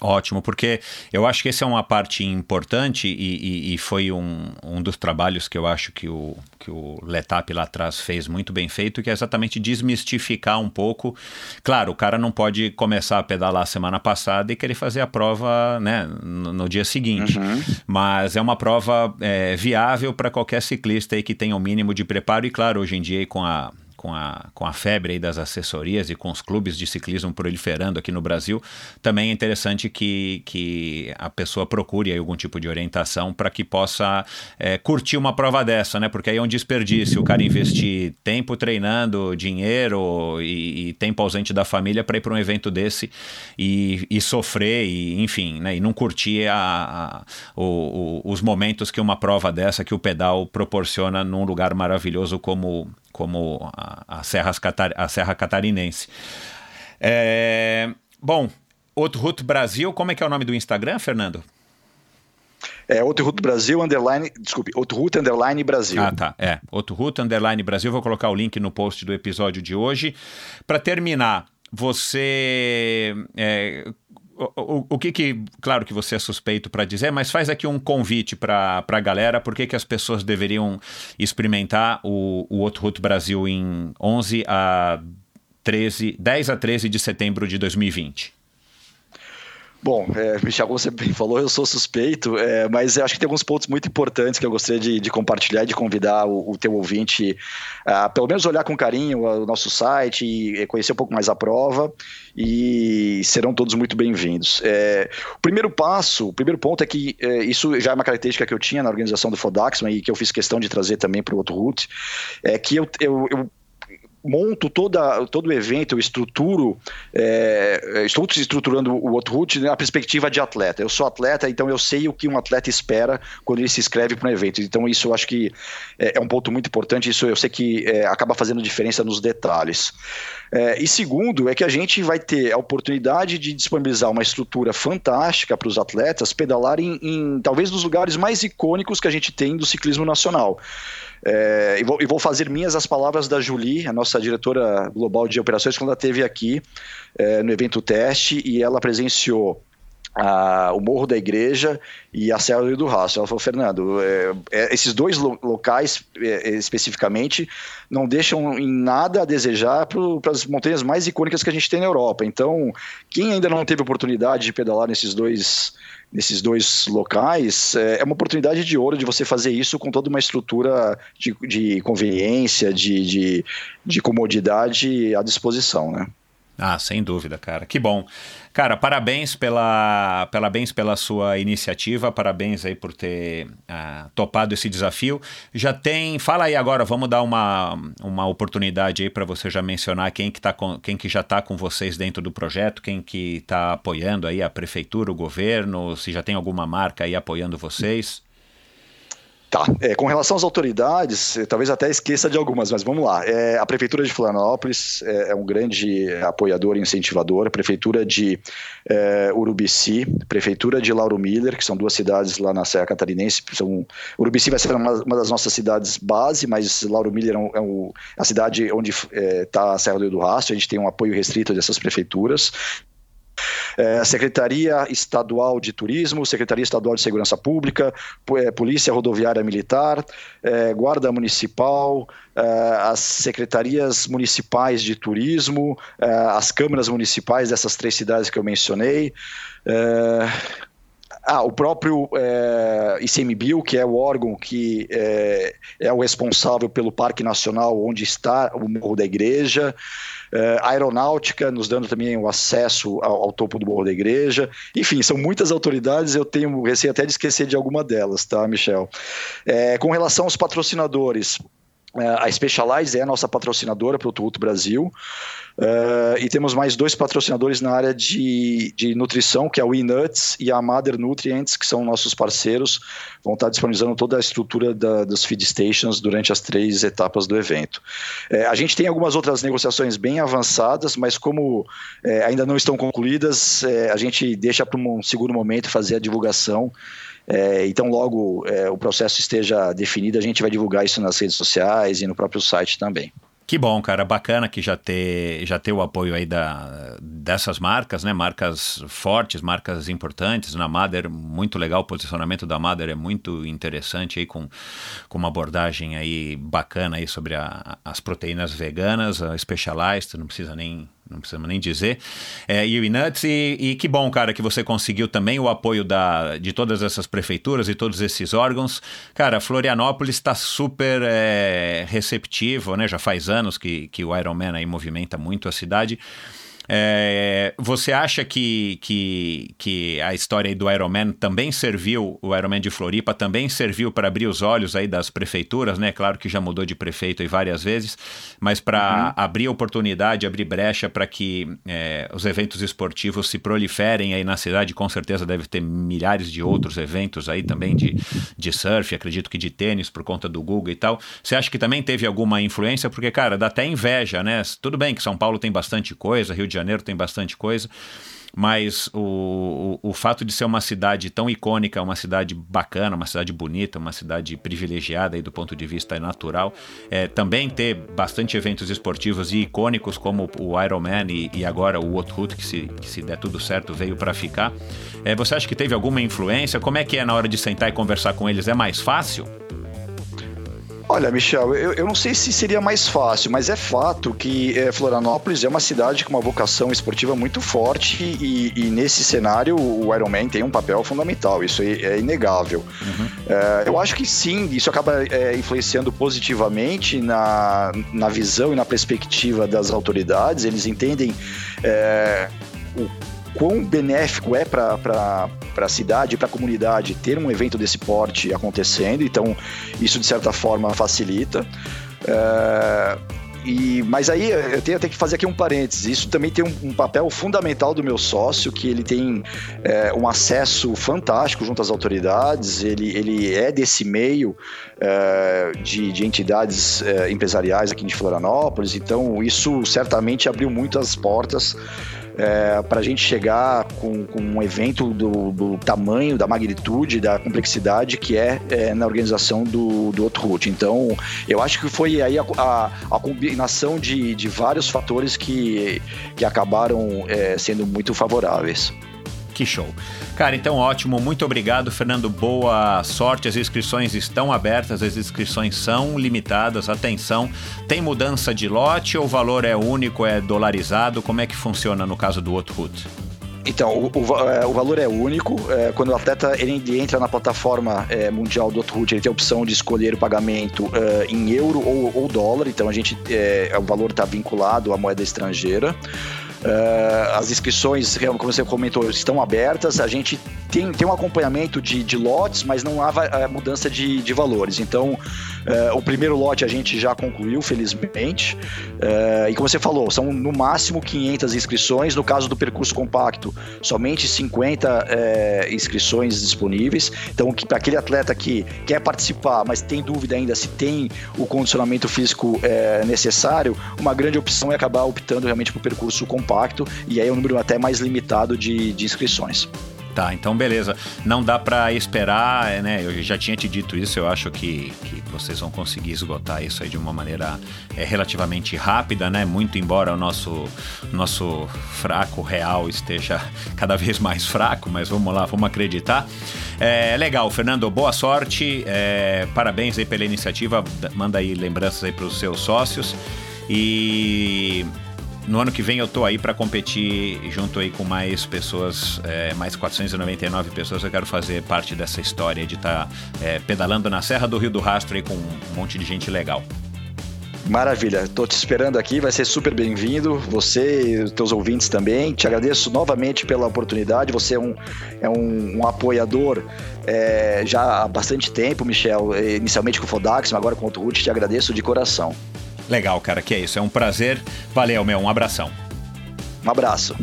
Ótimo, porque eu acho que essa é uma parte importante e, e, e, foi um, um dos trabalhos que eu acho que o, que o Letap lá atrás fez muito bem feito, que é exatamente desmistificar um pouco. Claro, o cara não pode começar a pedalar semana passada e querer fazer a prova né, no, no dia seguinte, uhum. mas é uma prova é, viável para qualquer ciclista aí que tenha o um mínimo de preparo e, claro, hoje em dia com a com a, com a febre aí das assessorias e com os clubes de ciclismo proliferando aqui no Brasil, também é interessante que, que a pessoa procure algum tipo de orientação para que possa é, curtir uma prova dessa, né? Porque aí é um desperdício o cara investir tempo treinando, dinheiro e, e tempo ausente da família para ir para um evento desse e, e sofrer e, enfim, né? E não curtir a, a o, o, os momentos que uma prova dessa, que o pedal proporciona num lugar maravilhoso como como a, a, Serras Catar, a Serra Catarinense. É, bom, Outro Route Brasil, como é que é o nome do Instagram, Fernando? É Outro Route Brasil, underline, desculpe, Outro Route, underline Brasil. Ah, tá, é, Outro Route, underline Brasil, vou colocar o link no post do episódio de hoje. Para terminar, você é, o, o, que que, claro que você é suspeito para dizer, mas faz aqui um convite para a galera, por que, que as pessoas deveriam experimentar o, o Outro Route Brasil em 11 a 13, 10 a 13 de setembro de 2020? Bom, é, Michel, como você bem falou, eu sou suspeito, é, mas eu acho que tem alguns pontos muito importantes que eu gostaria de, de compartilhar e de convidar o, o teu ouvinte a pelo menos olhar com carinho o nosso site e conhecer um pouco mais a prova e serão todos muito bem-vindos. É, o primeiro passo, o primeiro ponto é que é, isso já é uma característica que eu tinha na organização do Fodaxman e que eu fiz questão de trazer também para o outro route, é que eu, eu, eu monto toda, todo o evento, eu estruturo, é, estou estruturando o outro route na perspectiva de atleta. Eu sou atleta, então eu sei o que um atleta espera quando ele se inscreve para um evento. Então isso eu acho que é, é um ponto muito importante, isso eu sei que é, acaba fazendo diferença nos detalhes. É, e segundo, é que a gente vai ter a oportunidade de disponibilizar uma estrutura fantástica para os atletas pedalarem em talvez dos lugares mais icônicos que a gente tem do ciclismo nacional. É, e, vou, e, vou, fazer minhas as palavras da Julie, a nossa diretora global de operações, quando ela esteve aqui é, no evento teste e ela presenciou a, o Morro da Igreja e a Serra do Rastro. Ela falou, Fernando, é, é, esses dois lo locais é, especificamente não deixam em nada a desejar para as montanhas mais icônicas que a gente tem na Europa. Então, quem ainda não teve oportunidade de pedalar nesses dois nesses dois locais, é, é uma oportunidade de ouro de você fazer isso com toda uma estrutura de, de conveniência, de, de, de comodidade à disposição, né? Ah, sem dúvida, cara. Que bom. Cara, parabéns pela, parabéns pela sua iniciativa, parabéns aí por ter uh, topado esse desafio. Já tem, fala aí agora, vamos dar uma, uma oportunidade aí para você já mencionar quem que, tá com, quem que já está com vocês dentro do projeto, quem que está apoiando aí a prefeitura, o governo, se já tem alguma marca aí apoiando vocês. Tá, é, com relação às autoridades, eh, talvez até esqueça de algumas, mas vamos lá. É, a Prefeitura de Florianópolis é, é, um grande apoiador e incentivador, Prefeitura de é, Urubici, Prefeitura de Lauro Miller, que são duas cidades lá na Serra Catarinense. São, Urubici vai ser uma, uma das nossas cidades base, mas Lauro Miller é, um, é um, a cidade onde está a Serra do Rio do Rastro, a gente tem um apoio restrito dessas prefeituras. É, Secretaria Estadual de Turismo, Secretaria Estadual de Segurança Pública, é, Polícia Rodoviária Militar, é, Guarda Municipal, as secretarias municipais de turismo, as câmaras municipais dessas três cidades que eu mencionei. Ah, o próprio é, ICMBio, que é o órgão que é, é, o responsável pelo Parque Nacional onde está o Morro da Igreja. Uh, aeronáutica, nos dando também o acesso ao, ao, topo do Morro da Igreja. Enfim, são muitas autoridades, eu tenho receio até de esquecer de alguma delas, tá, Michel? É, com relação aos patrocinadores, a Specialize é a nossa patrocinadora para o Tumulto Brasil. Uh, e temos mais dois patrocinadores na área de, de nutrição, que é a WeNuts e a Mother Nutrients, que são nossos parceiros, vão estar disponibilizando toda a estrutura da, dos feed stations durante as três etapas do evento. É, a gente tem algumas outras negociações bem avançadas, mas como é, ainda não estão concluídas, é, a gente deixa para um segundo momento fazer a divulgação. É, então, logo é, o processo esteja definido, a gente vai divulgar isso nas redes sociais e no próprio site também. Que bom, cara, bacana que já ter, já ter o apoio aí da, dessas marcas, né? Marcas fortes, marcas importantes. Na Mader, muito legal, o posicionamento da Mader é muito interessante aí com, com uma abordagem aí bacana aí sobre a, as proteínas veganas, a Specialized, não precisa nem não precisamos nem dizer. É, e e, e, que bom, cara, que você conseguiu também o apoio da, de todas essas prefeituras e todos esses órgãos. Cara, Florianópolis está super é, receptivo, né? Já faz anos que, que o Ironman aí movimenta muito a cidade. É, você acha que, que, que a história do Ironman também serviu, o Ironman de Floripa também serviu para abrir os olhos aí das prefeituras, né? Claro que já mudou de prefeito aí várias vezes, mas para uhum. abrir oportunidade, abrir brecha para que é, os eventos esportivos se proliferem aí na cidade, com certeza deve ter milhares de outros eventos aí também de, de surf, acredito que de tênis por conta do Google e tal. Você acha que também teve alguma influência? Porque, cara, dá até inveja, né? Tudo bem que São Paulo tem bastante coisa, Rio de Janeiro tem bastante coisa, mas o, o, o, fato de ser uma cidade tão icônica, uma cidade bacana, uma cidade bonita, uma cidade privilegiada aí do ponto de vista natural, é, também ter bastante eventos esportivos e icônicos como o Ironman e, e agora o Outroot, que se, que se der tudo certo veio para ficar. É, você acha que teve alguma influência? Como é que é na hora de sentar e conversar com eles? É mais fácil? Olha, Michel, eu, eu não sei se seria mais fácil, mas é fato que é, Florianópolis é uma cidade com uma vocação esportiva muito forte e, e nesse cenário o Ironman tem um papel fundamental, isso é, é inegável. Uhum. É, eu acho que sim, isso acaba é, influenciando positivamente na, na visão e na perspectiva das autoridades, eles entendem o quão benéfico é para a cidade, para a comunidade ter um evento desse porte acontecendo, então isso de certa forma facilita. É, e, mas aí eu tenho até que fazer aqui um parênteses. Isso também tem um, um papel fundamental do meu sócio, que ele tem é, um acesso fantástico junto às autoridades, ele, ele é desse meio é, de, de, entidades é, empresariais aqui de Florianópolis, então isso certamente abriu muitas portas é, para a gente chegar com, com um evento do, do, tamanho, da magnitude, da complexidade que é, é na organização do, do Outroot. Então, eu acho que foi aí a, a, a combinação de, de vários fatores que, que acabaram é, sendo muito favoráveis. Que show. Cara, então ótimo. Muito obrigado, Fernando. Boa sorte. As inscrições estão abertas, as inscrições são limitadas. Atenção, tem mudança de lote ou o valor é único, é dolarizado? Como é que funciona no caso do Outroot? Então, o, o, é, o, valor é único. É, quando o atleta ele entra na plataforma é, mundial do Outroot, ele tem a opção de escolher o pagamento é, em euro ou, ou, dólar. Então, a gente, é, o valor está vinculado à moeda estrangeira. Uh, as inscrições, como você comentou, estão abertas. A gente tem, tem um acompanhamento de, de lotes, mas não há uh, mudança de, de valores. Então, uh, o primeiro lote a gente já concluiu, felizmente. e como você falou, são no máximo 500 inscrições. No caso do percurso compacto, somente 50 inscrições disponíveis. Então, para aquele atleta que quer participar, mas tem dúvida ainda se tem o condicionamento físico necessário, uma grande opção é acabar optando realmente por percurso compacto. E aí é um número até mais limitado de, de inscrições. Tá, então beleza. Não dá para esperar, é, né? Eu já tinha te dito isso, eu acho que, que vocês vão conseguir esgotar isso aí de uma maneira é, relativamente rápida, né? Muito embora o nosso, nosso fraco real esteja cada vez mais fraco, mas vamos lá, vamos acreditar. É legal, Fernando, boa sorte, é, parabéns aí pela iniciativa, manda aí lembranças aí para os seus sócios e no ano que vem eu tô aí para competir junto aí com mais pessoas, é, mais 499 pessoas. Eu quero fazer parte dessa história de estar tá, é, pedalando na Serra do Rio do Rastro aí com um monte de gente legal. Maravilha, estou te esperando aqui, vai ser super bem-vindo. Você e os teus ouvintes também. Te agradeço novamente pela oportunidade. Você é um, é um, um apoiador é, já há bastante tempo, Michel. Inicialmente com o Fodax, mas agora com o Ruth. Te agradeço de coração. Legal, cara, que é isso. É um prazer. Valeu, meu. Um abração. Um abraço.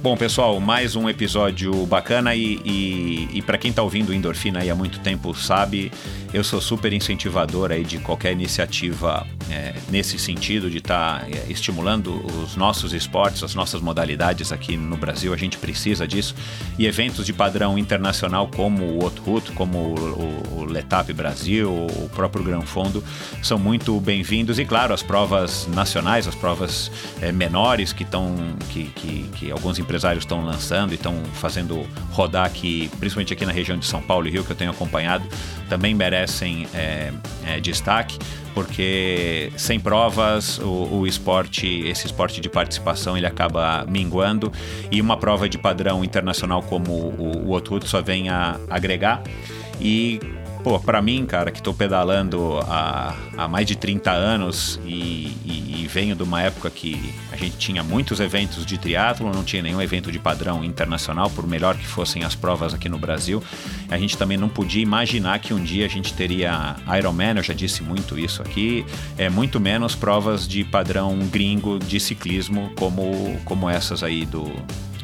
Bom, pessoal, mais um episódio bacana e, e, e para quem está ouvindo Endorfina aí há muito tempo sabe, eu sou super incentivador aí de qualquer iniciativa é, nesse sentido de estar tá, é, estimulando os nossos esportes, as nossas modalidades aqui no Brasil. A gente precisa disso e eventos de padrão internacional como o Outroot, como o, o, Letap Brasil, o próprio Gran Fondo são muito bem-vindos e claro as provas nacionais, as provas é, menores que estão que, que, que alguns empresários estão lançando e estão fazendo rodar aqui, principalmente aqui na região de São Paulo e Rio, que eu tenho acompanhado, também merecem é, é, destaque, porque sem provas o, o, esporte, esse esporte de participação, ele acaba minguando e uma prova de padrão internacional como o, o Otuto só vem a agregar. E pô, pra mim, cara, que tô pedalando há, há mais de 30 anos e, e, e, venho de uma época que a gente tinha muitos eventos de triatlo, não tinha nenhum evento de padrão internacional, por melhor que fossem as provas aqui no Brasil. A gente também não podia imaginar que um dia a gente teria Ironman, eu já disse muito isso aqui, é muito menos provas de padrão gringo de ciclismo como, como essas aí do, do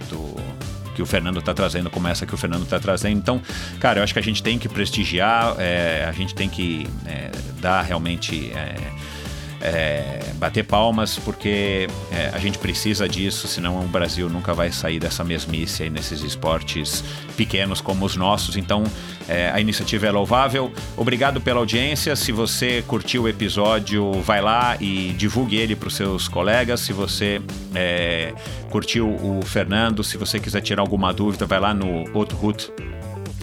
que o Fernando está trazendo, como essa que o Fernando está trazendo. Então, cara, eu acho que a gente tem que prestigiar, é, a gente tem que é, dar realmente. É, é, bater palmas, porque é, a gente precisa disso, senão o Brasil nunca vai sair dessa mesmice aí nesses esportes pequenos como os nossos. Então, é, a iniciativa é louvável. Obrigado pela audiência. Se você curtiu o episódio, vai lá e divulgue ele para os seus colegas. Se você é, curtiu o Fernando, se você quiser tirar alguma dúvida, vai lá no outro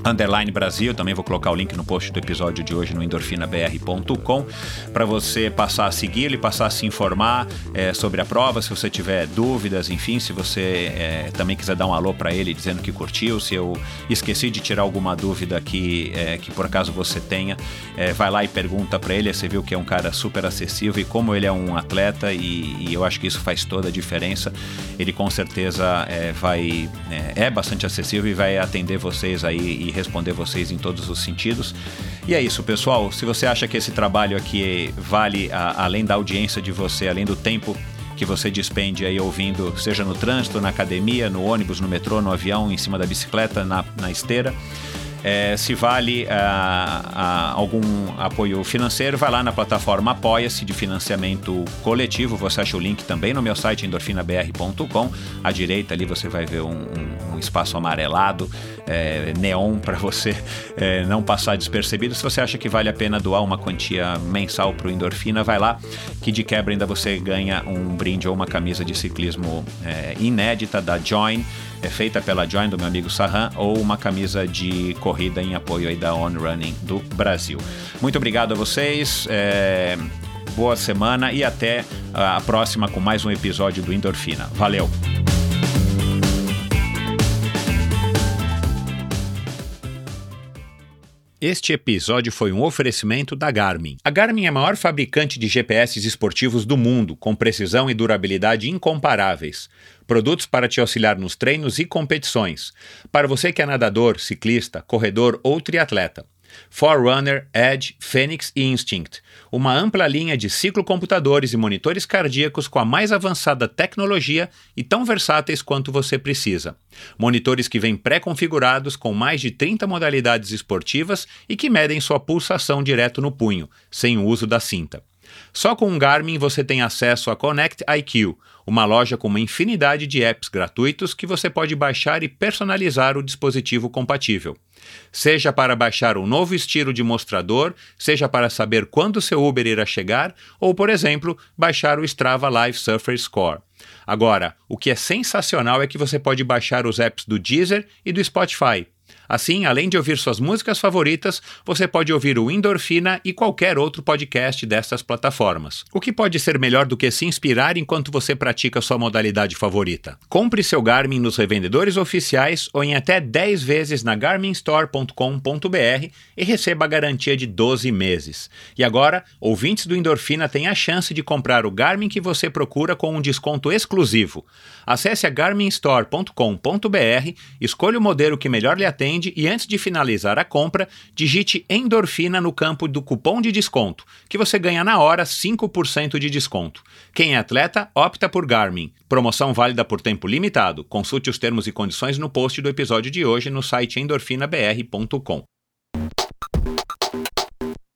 Underline Brasil, também vou colocar o link no post do episódio de hoje no endorfinabr.com para você passar a segui-lo e passar a se informar é, sobre a prova, se você tiver dúvidas, enfim, se você é, também quiser dar um alô para ele dizendo que curtiu, se eu esqueci de tirar alguma dúvida que, é, que por acaso você tenha, vai lá e pergunta para ele, você viu que é um cara super acessível e como ele é um atleta e, e eu acho que isso faz toda a diferença, ele com certeza vai é bastante acessível e vai atender vocês aí responder vocês em todos os sentidos. E é isso, pessoal. Se você acha que esse trabalho aqui vale a, além da audiência de você, além do tempo que você despende aí ouvindo, seja no trânsito, na academia, no ônibus, no metrô, no avião, em cima da bicicleta, na, na esteira é, se vale a, a algum apoio financeiro, vai lá na plataforma Apoia-se de financiamento coletivo. Você acha o link também no meu site endorfinabr.com. À direita ali você vai ver um, um, um espaço amarelado, é, neon, para você é, não passar despercebido. Se você acha que vale a pena doar uma quantia mensal para o Endorfina, vai lá, que de quebra ainda você ganha um brinde ou uma camisa de ciclismo é, inédita da Join é feita pela Join do meu amigo Sarran ou uma camisa de corrida em apoio aí da On Running do Brasil. Muito obrigado a vocês. É... Boa semana e até a próxima com mais um episódio do Endorfina. Valeu! Este episódio foi um oferecimento da Garmin. A Garmin é a maior fabricante de GPS esportivos do mundo, com precisão e durabilidade incomparáveis. Produtos para te auxiliar nos treinos e competições. Para você que é nadador, ciclista, corredor ou triatleta. Forerunner, Edge, Phoenix e Instinct. Uma ampla linha de ciclocomputadores e monitores cardíacos com a mais avançada tecnologia e tão versáteis quanto você precisa. Monitores que vêm pré-configurados com mais de 30 modalidades esportivas e que medem sua pulsação direto no punho, sem o uso da cinta. Só com o Garmin você tem acesso a Connect IQ, uma loja com uma infinidade de apps gratuitos que você pode baixar e personalizar o dispositivo compatível. Seja para baixar um novo estilo de mostrador, seja para saber quando seu Uber irá chegar, ou, por exemplo, baixar o Strava Live Surfer Score. Agora, o que é sensacional é que você pode baixar os apps do Deezer e do Spotify. Assim, além de ouvir suas músicas favoritas, você pode ouvir o Endorfina e qualquer outro podcast dessas plataformas. O que pode ser melhor do que se inspirar enquanto você pratica sua modalidade favorita? Compre seu Garmin nos revendedores oficiais ou em até 10 vezes na garminstore.com.br e receba a garantia de 12 meses. E agora, ouvintes do Endorfina têm a chance de comprar o Garmin que você procura com um desconto exclusivo. Acesse a garminstore.com.br, escolha o modelo que melhor lhe atende e antes de finalizar a compra, digite endorfina no campo do cupom de desconto, que você ganha na hora 5% de desconto. Quem é atleta, opta por Garmin. Promoção válida por tempo limitado. Consulte os termos e condições no post do episódio de hoje no site endorfinabr.com.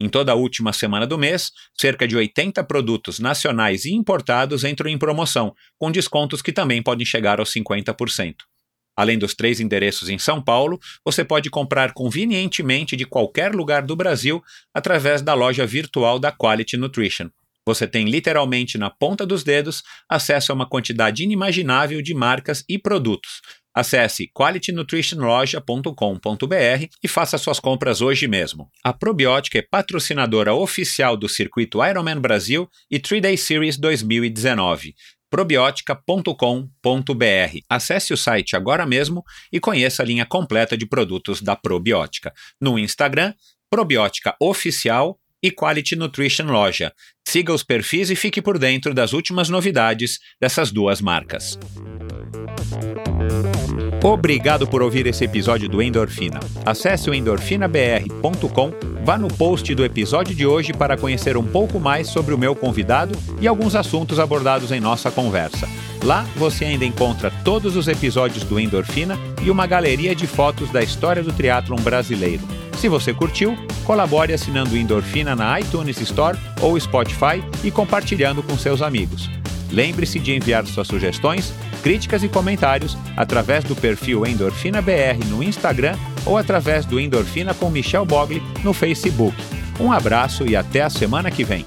em toda a última semana do mês, cerca de 80 produtos nacionais e importados entram em promoção, com descontos que também podem chegar aos 50%. Além dos três endereços em São Paulo, você pode comprar convenientemente de qualquer lugar do Brasil através da loja virtual da Quality Nutrition. Você tem literalmente na ponta dos dedos acesso a uma quantidade inimaginável de marcas e produtos, Acesse qualitynutritionloja.com.br e faça suas compras hoje mesmo. A Probiótica é patrocinadora oficial do circuito Ironman Brasil e 3-Day Series 2019 probiotica.com.br. Acesse o site agora mesmo e conheça a linha completa de produtos da Probiótica. No Instagram, Probiótica Oficial e Quality Nutrition Loja. Siga os perfis e fique por dentro das últimas novidades dessas duas marcas. Obrigado por ouvir esse episódio do Endorfina. Acesse o endorfinabr.com, vá no post do episódio de hoje para conhecer um pouco mais sobre o meu convidado e alguns assuntos abordados em nossa conversa. Lá você ainda encontra todos os episódios do Endorfina e uma galeria de fotos da história do triatlon brasileiro. Se você curtiu, colabore assinando Endorfina na iTunes Store ou Spotify e compartilhando com seus amigos. Lembre-se de enviar suas sugestões, críticas e comentários através do perfil Endorfina BR no Instagram ou através do Endorfina com Michel Bogli no Facebook. Um abraço e até a semana que vem.